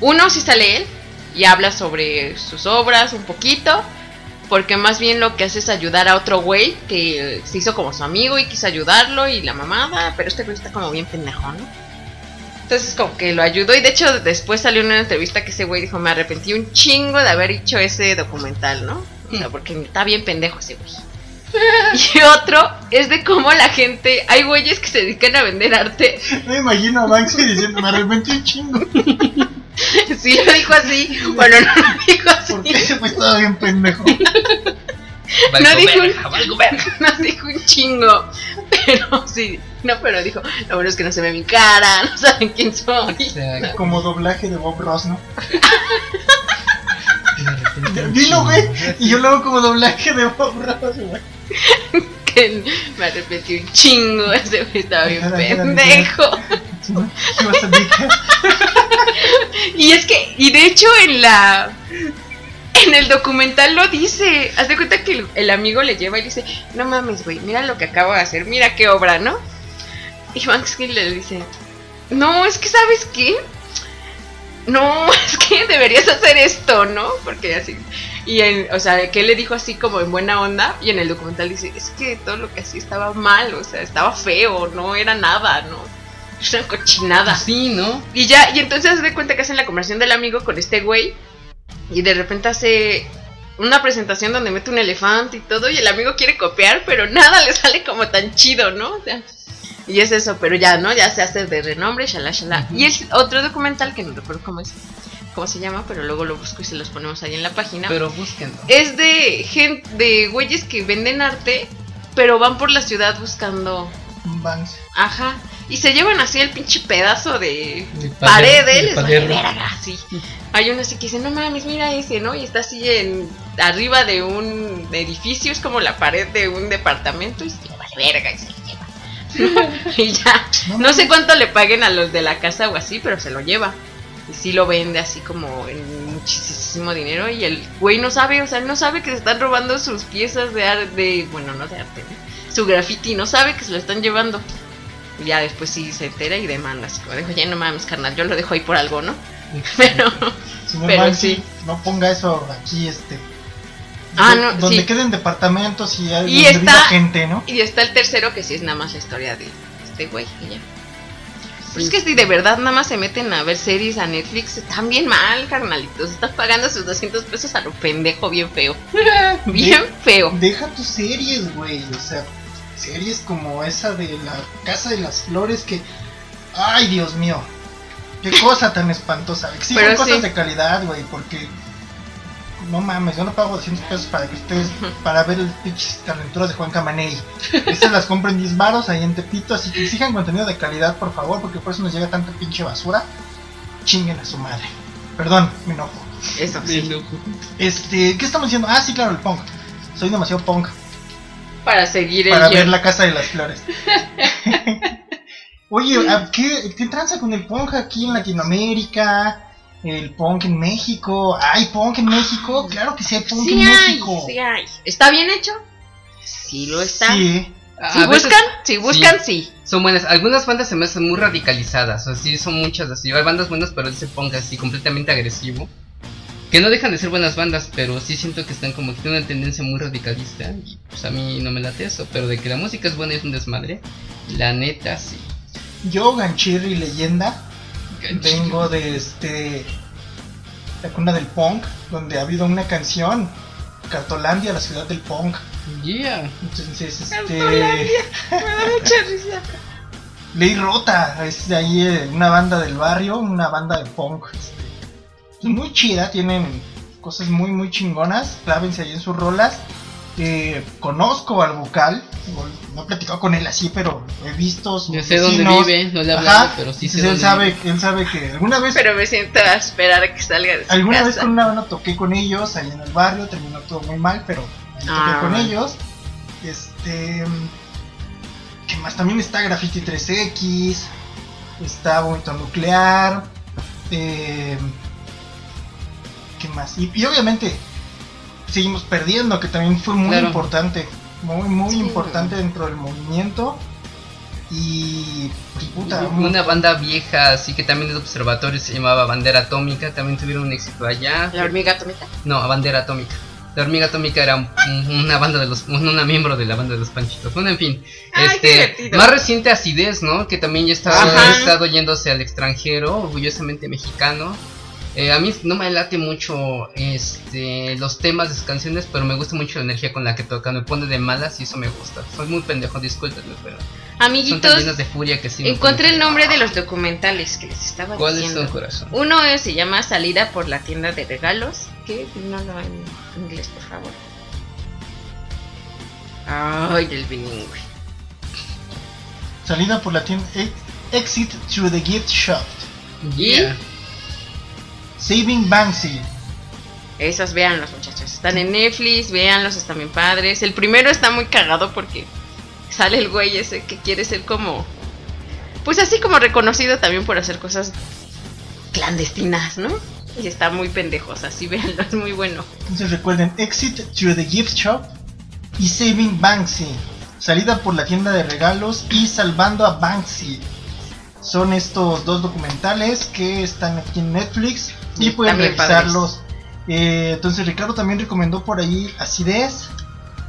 Uno sí sale él y habla sobre sus obras un poquito. Porque más bien lo que hace es ayudar a otro güey que se hizo como su amigo y quiso ayudarlo y la mamada. Pero este güey está como bien pendejo, ¿no? Entonces como que lo ayudó y de hecho después salió una entrevista que ese güey dijo me arrepentí un chingo de haber hecho ese documental, ¿no? O sea, porque está bien pendejo ese güey. Y otro es de cómo la gente, hay güeyes que se dedican a vender arte. Me imagino a Banksy diciendo, me arrepentí un chingo. Sí lo dijo así. Bueno, no lo dijo así. Porque ese güey estaba bien pendejo. No dijo, un, no dijo un chingo. Pero sí, no, pero dijo, lo bueno es que no se ve mi cara, no saben quién soy. Exacto. Como doblaje de Bob Ross, ¿no? Dilo, güey. Y yo lo hago como doblaje de Bob Ross, güey. Que me arrepentí un chingo. Ese estaba bien pendejo. Y es que, y de hecho en la. En el documental lo dice. Haz de cuenta que el, el amigo le lleva y dice: No mames, güey, mira lo que acabo de hacer, mira qué obra, ¿no? Y Banks le dice: No, es que sabes qué. No, es que deberías hacer esto, ¿no? Porque así. Y en, o sea, que él le dijo así como en buena onda. Y en el documental dice: Es que todo lo que hacía estaba mal, o sea, estaba feo, no era nada, ¿no? Es una cochinada. Sí, ¿no? Y ya, y entonces se da cuenta que hacen la conversación del amigo con este güey. Y de repente hace una presentación donde mete un elefante y todo. Y el amigo quiere copiar, pero nada le sale como tan chido, ¿no? O sea, y es eso, pero ya, ¿no? Ya se hace de renombre, shalá, shalá. Y es otro documental que no recuerdo cómo es, cómo se llama, pero luego lo busco y se los ponemos ahí en la página. Pero búsquenlo. es de gente, de güeyes que venden arte, pero van por la ciudad buscando Banks. Ajá. Y se llevan así el pinche pedazo de De pared, de Les vale verga, así. Hay uno así que dice, no mames, mira ese, ¿no? Y está así en arriba de un edificio, es como la pared de un departamento y se le vale verga y se lo lleva. y ya. No sé cuánto le paguen a los de la casa o así, pero se lo lleva. Y sí lo vende así como en muchísimo dinero y el güey no sabe, o sea, no sabe que se están robando sus piezas de arte, bueno, no de arte, ¿no? su graffiti, no sabe que se lo están llevando. Y ya después sí se entera y demanda, así como dijo, ya no mames, carnal, yo lo dejo ahí por algo, ¿no? Pero, Señor Pero sí. no ponga eso aquí, este. Ah, no, Donde sí. queden departamentos y, hay Y donde viva gente, ¿no? y está el tercero que sí es nada más la historia de este güey y ya. Pues es que si de verdad nada más se meten a ver series a Netflix, están bien mal, carnalitos. Estás pagando sus 200 pesos a lo pendejo, bien feo. Bien feo. Deja tus series, güey. O sea, series como esa de la Casa de las Flores que. Ay, Dios mío. Qué cosa tan espantosa. Exigen Pero cosas sí. de calidad, güey, porque. No mames, yo no pago 200 pesos para que ustedes. para ver el pinches talenturas de Juan Camaney. Esas las compro en 10 baros ahí en Tepito, así que exijan contenido de calidad, por favor, porque por eso nos llega tanta pinche basura. Chinguen a su madre. Perdón, me enojo. Eso sí. loco. Este, ¿qué estamos diciendo? Ah, sí, claro, el punk. Soy demasiado punk Para seguir el para ver la casa de las flores. Oye, ¿a ¿qué, ¿qué tranza con el punk aquí en Latinoamérica? El punk en México. ¿Hay punk en México? Claro que sí hay punk Sí en hay, México. sí hay. ¿Está bien hecho? Sí lo está. Sí. A Si veces buscan, si buscan, sí. Son buenas. Algunas bandas se me hacen muy radicalizadas. O sí, son muchas así. Hay bandas buenas, pero ese punk así completamente agresivo. Que no dejan de ser buenas bandas, pero sí siento que están como que tienen una tendencia muy radicalista. Y pues a mí no me late eso. Pero de que la música es buena y es un desmadre. La neta, sí. Yo, Ganchirri Leyenda, vengo de este. La cuna del punk, donde ha habido una canción. Cartolandia, la ciudad del punk. Yeah. Entonces, este. Cartolandia. Me da mucha risa. Ley Rota, es de ahí eh, una banda del barrio, una banda de punk. este, pues muy chida, tienen cosas muy, muy chingonas. Clávense ahí en sus rolas. Eh, conozco al vocal, no he platicado con él así, pero he visto sus Yo sé dónde vive, no le he Ajá, pero sí sé entonces él dónde sabe, vive. él sabe que alguna vez, Pero me siento a esperar a que salga de su alguna vez con una banda toqué con ellos ahí en el barrio, terminó todo muy mal, pero toqué Ah. con ellos. Este, ¿qué más? También está Graffiti 3X, está Vómito Nuclear, eh, ¿qué más? Y, y obviamente seguimos perdiendo, que también fue muy Claro. importante, muy, muy Sí. importante dentro del movimiento. Y, y puta, un- Una banda vieja, así que también es de observatorio, se llamaba Bandera Atómica, también tuvieron un éxito allá. La hormiga atómica. No, Bandera Atómica. La hormiga atómica era un- una banda de los, una miembro de la banda de los Panchitos. Bueno, en fin. Ay, este, más reciente Acidez, ¿no? Que también ya ha estado yéndose al extranjero, orgullosamente mexicano. Eh, a mí no me late mucho este, los temas de sus canciones, pero me gusta mucho la energía con la que tocan. Me pone de malas y eso me gusta. Soy muy pendejo, discúlpenme, pero son tan Amiguitos, llenos de furia que sí. encontré el nombre de los documentales que les estaba ¿Cuáles diciendo. son, corazón? Uno es- se llama Salida por la tienda de regalos. Que no lo en inglés, por favor. Ay, del bilingüe. salida por la tienda. eh, Exit through the gift shop. Yeah. Saving Banksy. Esos véanlos, muchachos. Están en Netflix, véanlos, están bien padres. El primero está muy cagado porque sale el güey ese que quiere ser como, pues así como reconocido también por hacer cosas clandestinas, ¿no? Y está muy pendejos, así véanlo, es muy bueno. Entonces recuerden Exit Through the Gift Shop y Saving Banksy. Salida por la tienda de regalos y Salvando a Banksy. Son estos dos documentales que están aquí en Netflix y pueden revisarlos. Eh, entonces Ricardo también recomendó por ahí Acidez,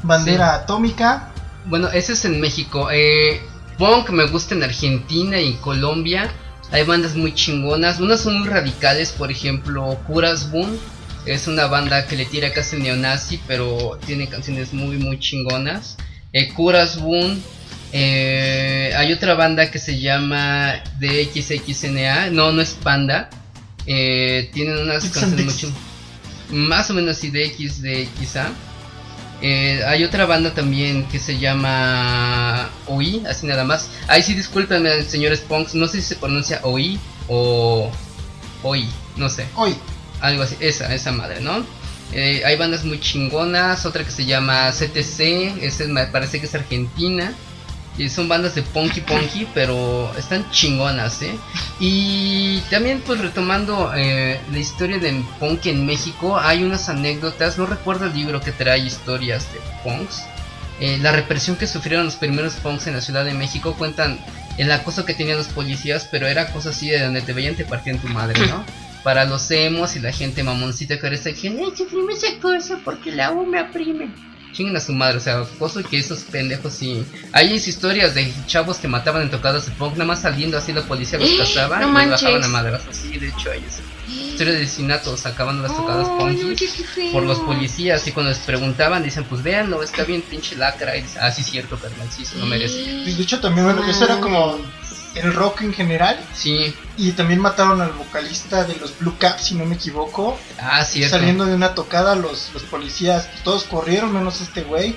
Bandera Atómica. Bueno, ese es en México. Eh, punk me gusta en Argentina y en Colombia. Hay bandas muy chingonas. Unas son muy radicales, por ejemplo, Curas Boom. Es una banda que le tira casi neonazi, pero tiene canciones muy, muy chingonas. Eh, Curas Boom. eh, hay otra banda que se llama DXXNA. No, no es Panda. Eh, tienen unas canciones chingonas. Más o menos así de X, de XA. Eh, hay otra banda también que se llama OI, así nada más. Ahí sí, discúlpenme, señores punks, no sé si se pronuncia OI o OI, no sé, Hoy, algo así, esa, esa madre, ¿no? Eh, hay bandas muy chingonas, otra que se llama CTC, esa es- me parece que es argentina. Y son bandas de punky punky, pero están chingonas, ¿eh? Y también pues retomando eh, la historia de punk en México, hay unas anécdotas, no recuerdo el libro que trae historias de punks. Eh, la represión que sufrieron los primeros punks en la Ciudad de México cuentan el acoso que tenían los policías, pero era cosa así de donde te veían te partían tu madre, ¿no? Para los emos y la gente mamoncita que ahora está diciendo, "Ay, sufrimos esa cosa porque la U me oprime. Chinguen a su madre, o sea, cosa que esos pendejos sí. Hay historias de chavos que mataban en tocadas de punk, nada más saliendo así la policía los cazaba no y los bajaban a madrazos. Así, de hecho, hay esa historia de asesinatos acabando las tocadas qué feo. por los policías y cuando les preguntaban dicen pues véanlo está bien pinche lacra y dicen, ah sí cierto carnal sí se lo merece de hecho también bueno, eso era como el rock en general. sí Y también mataron al vocalista de los Blue Caps, si no me equivoco. ah cierto Saliendo de una tocada, los, los policías, todos corrieron, menos este güey.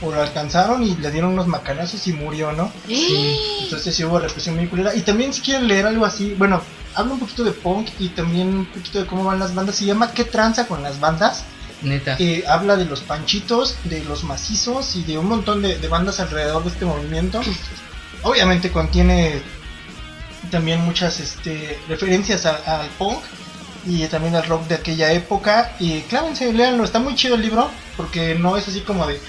O lo alcanzaron y le dieron unos macanazos y murió, ¿no? Sí. Entonces sí hubo represión muy culera. Y también si quieren leer algo así, bueno, habla un poquito de punk y también un poquito de cómo van las bandas. Se llama ¿Qué tranza con las bandas? neta Eh, habla de los panchitos, de los macizos y de un montón de, de bandas alrededor de este movimiento. Obviamente contiene también muchas este, referencias al punk y también al rock de aquella época. Y clávense, léanlo, está muy chido el libro porque no es así como de.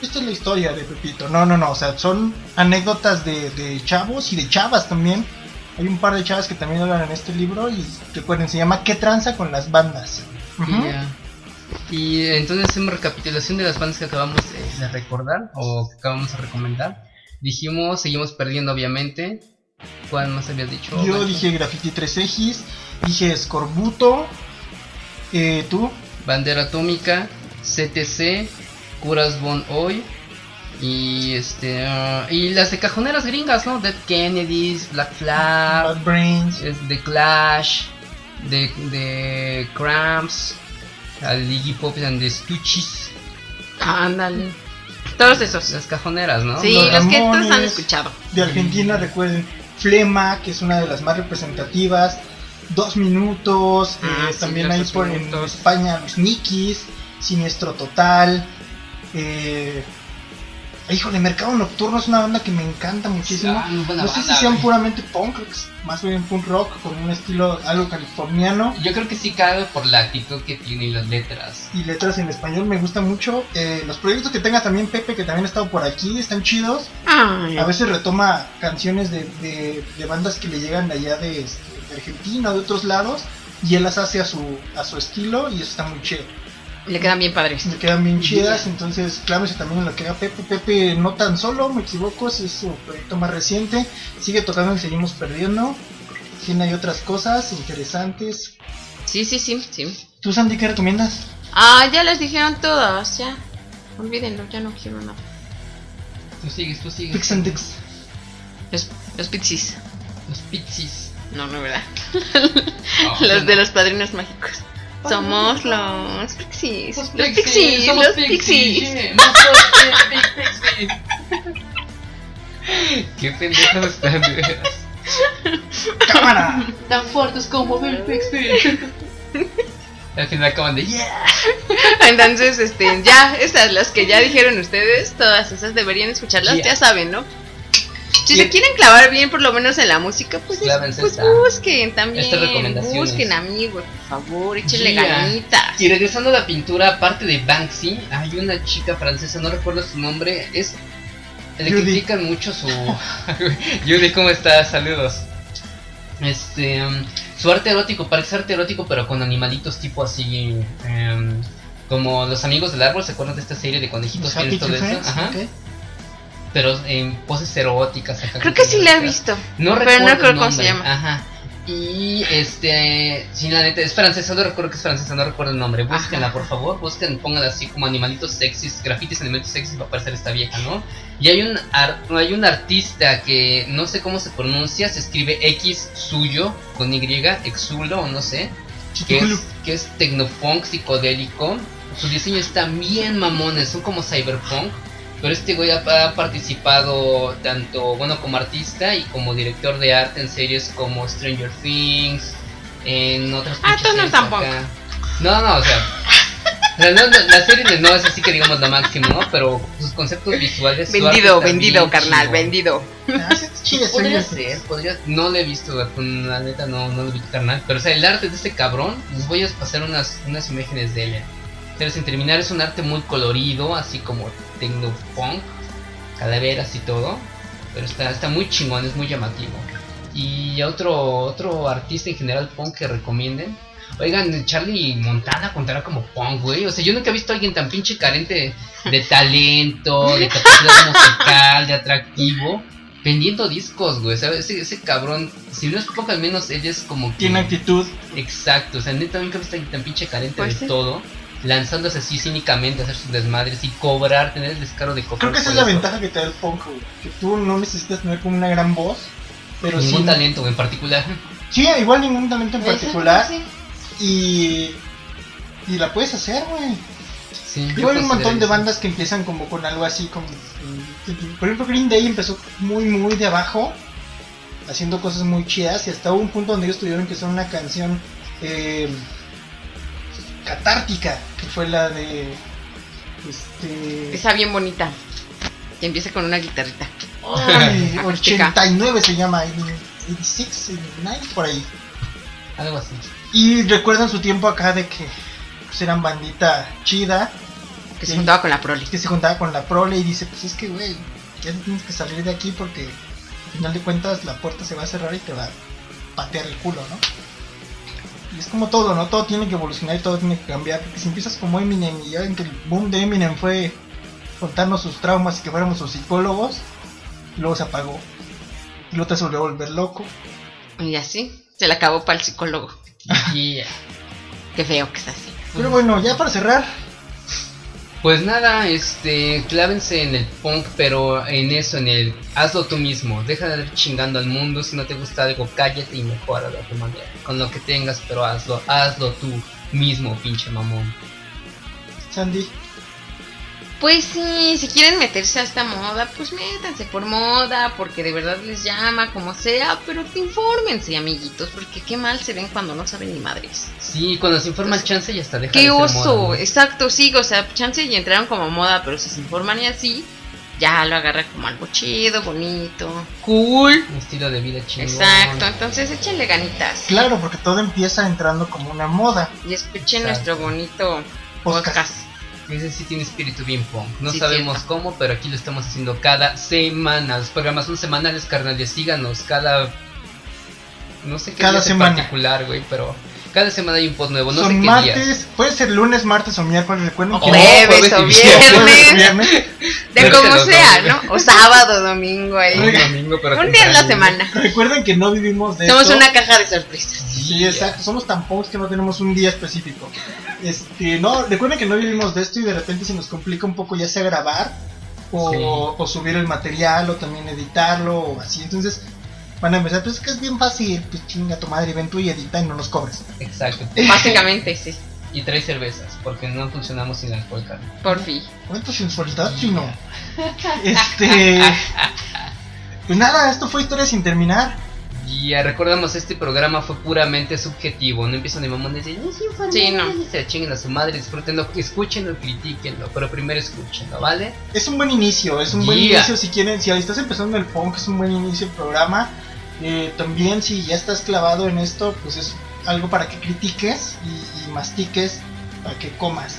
Esta es la historia de Pepito. No, no, no. O sea, son anécdotas de, de chavos y de chavas también. Hay un par de chavas que también hablan en este libro y recuerden, se llama ¿Qué tranza con las bandas? Y entonces hacemos recapitulación de las bandas que acabamos de recordar o que acabamos de recomendar dijimos seguimos perdiendo obviamente. ¿cuál más habías dicho? Yo dije Graffiti 3 Egis, dije Scorbuto, eh, tú, Bandera Atómica CTC Curas Bon Hoy y este y las de cajoneras gringas no Dead Kennedys Black Flag Bad Brains, es de Clash, de, de Cramps, al Iggy Pop and the Stooges, Ándale. Todos esos. las cajoneras, ¿no? Sí, Los los que todos han escuchado. de Argentina recuerden Flema, que es una de las más representativas, Dos Minutos, Ah, eh, sí, también hay por en. España los Nikis, Siniestro Total, eh, híjole, Mercado Nocturno es una banda que me encanta muchísimo. Ah, no sé si sean güey. puramente punk, más bien punk rock con un estilo algo californiano. Yo creo que sí cabe por la actitud que tiene y las letras. y letras en español me gusta mucho. Eh, los proyectos que tenga también Pepe, que también ha estado por aquí, están chidos. Ay, A veces retoma canciones de, de- de bandas que le llegan de allá de, de Argentina o de otros lados y él las hace a su, a su estilo y eso está muy chido. Le quedan bien padres. Me quedan bien chidas, entonces clávese también en lo que haga Pepe. Pepe no tan solo, me equivoco, es su proyecto más reciente. Sigue tocando y seguimos perdiendo. Tiene hay otras cosas interesantes. Sí, sí, sí, sí. ¿Tú, Sandy, qué recomiendas? Ah, ya les dijeron todos, ya. Olvídenlo, ya no quiero nada. Tú sigues, tú sigues. Pix and Dix. Los, los pixies. Los Pixies. No, no, ¿verdad? Los de los padrinos mágicos. Somos los pixies. Los pixies, somos los pixies. Qué pendejos están, de veras. ¡Cámara! Tan fuertes como Bill Bixby. Al final acaban de yeah. Entonces, este, ya, estas, las que ya dijeron ustedes, todas esas deberían escucharlas, Yeah. ya saben, ¿no? Si se quieren clavar bien, por lo menos en la música, pues, es- Clávense pues busquen también. estas recomendaciones. Busquen, amigos, por favor, échenle Yeah. ganitas. Y regresando a la pintura, aparte de Banksy, hay una chica francesa, no recuerdo su nombre, es... Le Judy. critican mucho su... Judy, ¿cómo estás? Saludos. Este... um, su arte erótico, parece arte erótico, pero con animalitos tipo así... em, como los amigos del árbol, ¿se acuerdan de esta serie de conejitos que Happy todo eso? Ajá. ok. Pero en poses eróticas. acá Creo que sí la he visto. No pero recuerdo no recuerdo el cómo se nombre, llama. Ajá. Y este, sí, la neta, es francesa, no recuerdo que es francesa, no recuerdo el nombre. Búsquenla, Ajá. por favor. Busquen, pónganla así como animalitos sexys, grafitis animalitos sexys va a aparecer esta vieja, ¿no? Y hay un, ar- hay un artista que no sé cómo se pronuncia, se escribe X suyo con Y, exulo o no sé, que es, que es tecnopunk psicodélico. Su diseño está bien mamones, son como cyberpunk. Pero este güey ha, ha participado tanto, bueno, como artista y como director de arte en series como Stranger Things, en otras Ah, entonces no acá. No, no, o sea, o sea, no, no, la serie de no es así que digamos la máxima, ¿no? Pero sus conceptos visuales. Vendido, vendido, carnal, chingón. vendido. Ah, chido, Podría ser, podría, no lo he visto, con la neta no, no lo vi carnal, pero o sea, el arte de este cabrón, les voy a pasar unas, unas imágenes de él. Pero sin terminar es un arte muy colorido, así como tecnopunk, calaveras y todo, pero está, está muy chingón, es muy llamativo. Y otro, otro artista en general punk que recomienden. Oigan, Charlie Montana contará como punk, güey. O sea, yo nunca he visto a alguien tan pinche carente de talento, de capacidad musical, de atractivo, vendiendo discos, güey. ¿sabes? Ese, ese cabrón, si no es punk, al menos él es como que. Tiene actitud. Exacto, o sea, neta nunca he visto a alguien tan pinche carente Pues de sí. todo, lanzándose así cínicamente a hacer sus desmadres y cobrar, tener el descaro de cobrar. Creo que esa es la eso. ventaja que te da el punk, güey. Que tú no necesitas tener como una gran voz. Pero sí. Ningún talento en particular. Sí, igual ningún talento en particular. Sí. Y. Y la puedes hacer, güey. Sí, yo Digo, hay un montón de eso. bandas que empiezan como con algo así como... Por ejemplo, Green Day empezó muy, muy de abajo, haciendo cosas muy chidas, y hasta hubo un punto donde ellos tuvieron que hacer una canción eh, catártica, que fue la de... Este... Está bien bonita. Que empieza con una guitarrita. ay, Acústica. 89 se llama, 86, 89, por ahí. Algo así. Y recuerdan su tiempo acá de que pues, eran bandita chida, Que se juntaba con la prole. que se juntaba con la prole y dice, pues es que, güey, ya tienes que salir de aquí porque al final de cuentas la puerta se va a cerrar y te va a patear el culo, ¿no? Y es como todo, ¿no? Todo tiene que evolucionar y todo tiene que cambiar, porque si empiezas como Eminem y ya ven que el boom de Eminem fue contarnos sus traumas y que fuéramos sus psicólogos, y luego se apagó. Y luego te se volvió a volver loco. Y así, se le acabó para el psicólogo. Y Qué feo que es así. Pero bueno, ya para cerrar, pues nada, este, clávense en el punk, pero en eso, en el hazlo tú mismo. Deja de ir chingando al mundo. Si no te gusta algo, cállate y mejóralo a tu manera. Con lo que tengas, pero hazlo, hazlo tú mismo, pinche mamón. Sandy, Pues sí, si quieren meterse a esta moda, pues métanse por moda, porque de verdad les llama, como sea, pero infórmense, amiguitos, porque qué mal se ven cuando no saben ni madres. Sí, cuando se informa el chance ya está deja Qué de ser oso, moda, ¿no? exacto, sí, o sea, chance y entraron como moda, pero si se informan y así, ya lo agarra como algo chido, bonito, cool. Un estilo de vida chingón. Exacto, entonces échenle ganitas. claro, porque todo empieza entrando como una moda. Y escuchen Exacto. nuestro bonito Podcast. podcast. Ese sí tiene espíritu bien punk. No Sí, sabemos cierto. cómo, pero aquí lo estamos haciendo cada semana. Los programas son semanales, carnales. Síganos cada. No sé qué Cada semana. particular, güey, pero cada semana hay un post nuevo. No Son sé qué martes, días. puede ser lunes, martes o miércoles, recuerden O que Jueves o viernes, viernes. de Pero como sea. ¿no? O sábado, domingo ahí. Un domingo, pero Un día en la semana. Recuerden que no vivimos de Somos esto. una caja de sorpresas. Sí, exacto, somos tan punks que no tenemos un día específico. Este, no, recuerden que no vivimos de esto y de repente se nos complica un poco ya sea grabar o, Sí. o subir el material o también editarlo o así. Entonces van a empezar, pues es que es bien fácil, pues chinga tu madre, ven tú y edita y no nos cobres. Exacto. Básicamente, sí. Y trae cervezas, porque no funcionamos sin alcohol, carnal. Por fin. ¿Cuánto sensualidad, chino? Este. Pues nada, esto fue Historia sin terminar. Y ya recordamos, este programa fue puramente subjetivo. No empiezan de mamones de "No es infantil", Sí, no. Se chinguen a su madre, disfrútenlo, escúchenlo, critiquenlo. Pero primero escúchenlo, ¿vale? Es un buen inicio, es un buen inicio si quieren, si estás empezando el punk, es un buen inicio el programa. Eh, también si ya estás clavado en esto, pues es algo para que critiques y, y mastiques, para que comas.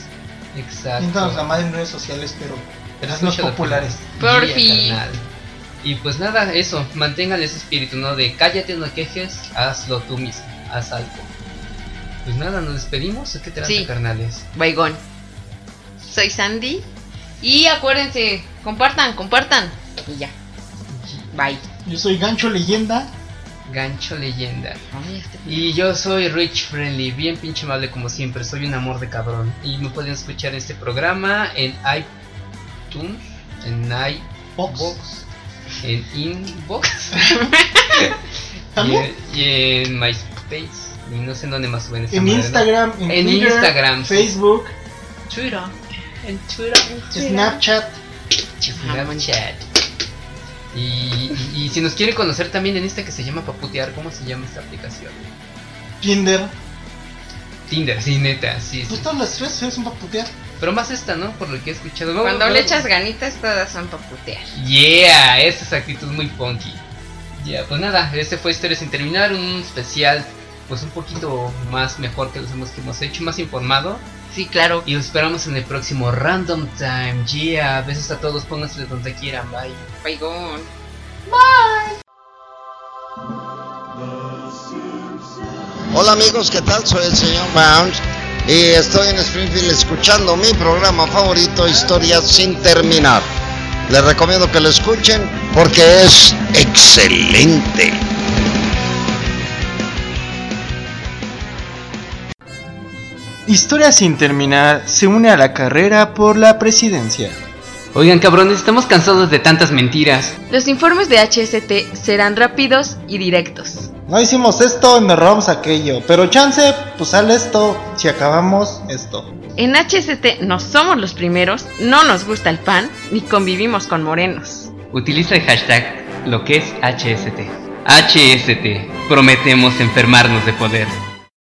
Exacto. Siéntanos la madre en redes sociales, pero Pero haznos escúchalo, populares. Por fin. Y pues nada, eso, mantengan ese espíritu, ¿no? De cállate, no quejes, hazlo tú mismo, haz algo. Pues nada, nos despedimos, ¿qué te Sí. carnales? Baigón. Soy Sandy. Y acuérdense, compartan, compartan. Y ya. Bye. Yo soy Gancho Leyenda. Gancho leyenda. Ay, este- Y yo soy Rich Friendly, bien pinche amable como siempre, soy un amor de cabrón. Y me pueden escuchar este programa en iTunes, en Box. iBox, en Inbox También y, y en MySpace. Y no sé en dónde más suben en. Instagram, en, En Twitter, Instagram. Facebook, Twitter, en Twitter, Snapchat. Snapchat. Y, y- y si nos quiere conocer también en esta que se llama Paputear, ¿cómo se llama esta aplicación? Tinder. Tinder, sí, neta, sí. sí. Pues todas las tres son para putear. Pero más esta, ¿no? Por lo que he escuchado. No, Cuando no, le echas ganitas, todas son para putear. Yeah, esa es actitud muy punky. Ya, pues nada, este fue Historia sin terminar, un especial pues un poquito más mejor que los demás que hemos hecho, más informado. Sí, claro. Y los esperamos en el próximo Random Time. Yeah, besos a todos, pónganse donde quieran, bye. Baigón. Hola amigos, ¿qué tal? Soy el señor Bounce y estoy en Springfield escuchando mi programa favorito, Historias sin terminar. Les recomiendo que lo escuchen porque es excelente. Historia sin terminar se une a la carrera por la presidencia. Oigan, cabrones, estamos cansados de tantas mentiras. Los informes de HST serán rápidos y directos. No hicimos esto, nos robamos aquello, pero chance, pues sale esto si acabamos esto. En HST no somos los primeros, no nos gusta el pan, ni convivimos con morenos. Utiliza el hashtag lo que es HST. HST, prometemos enfermarnos de poder.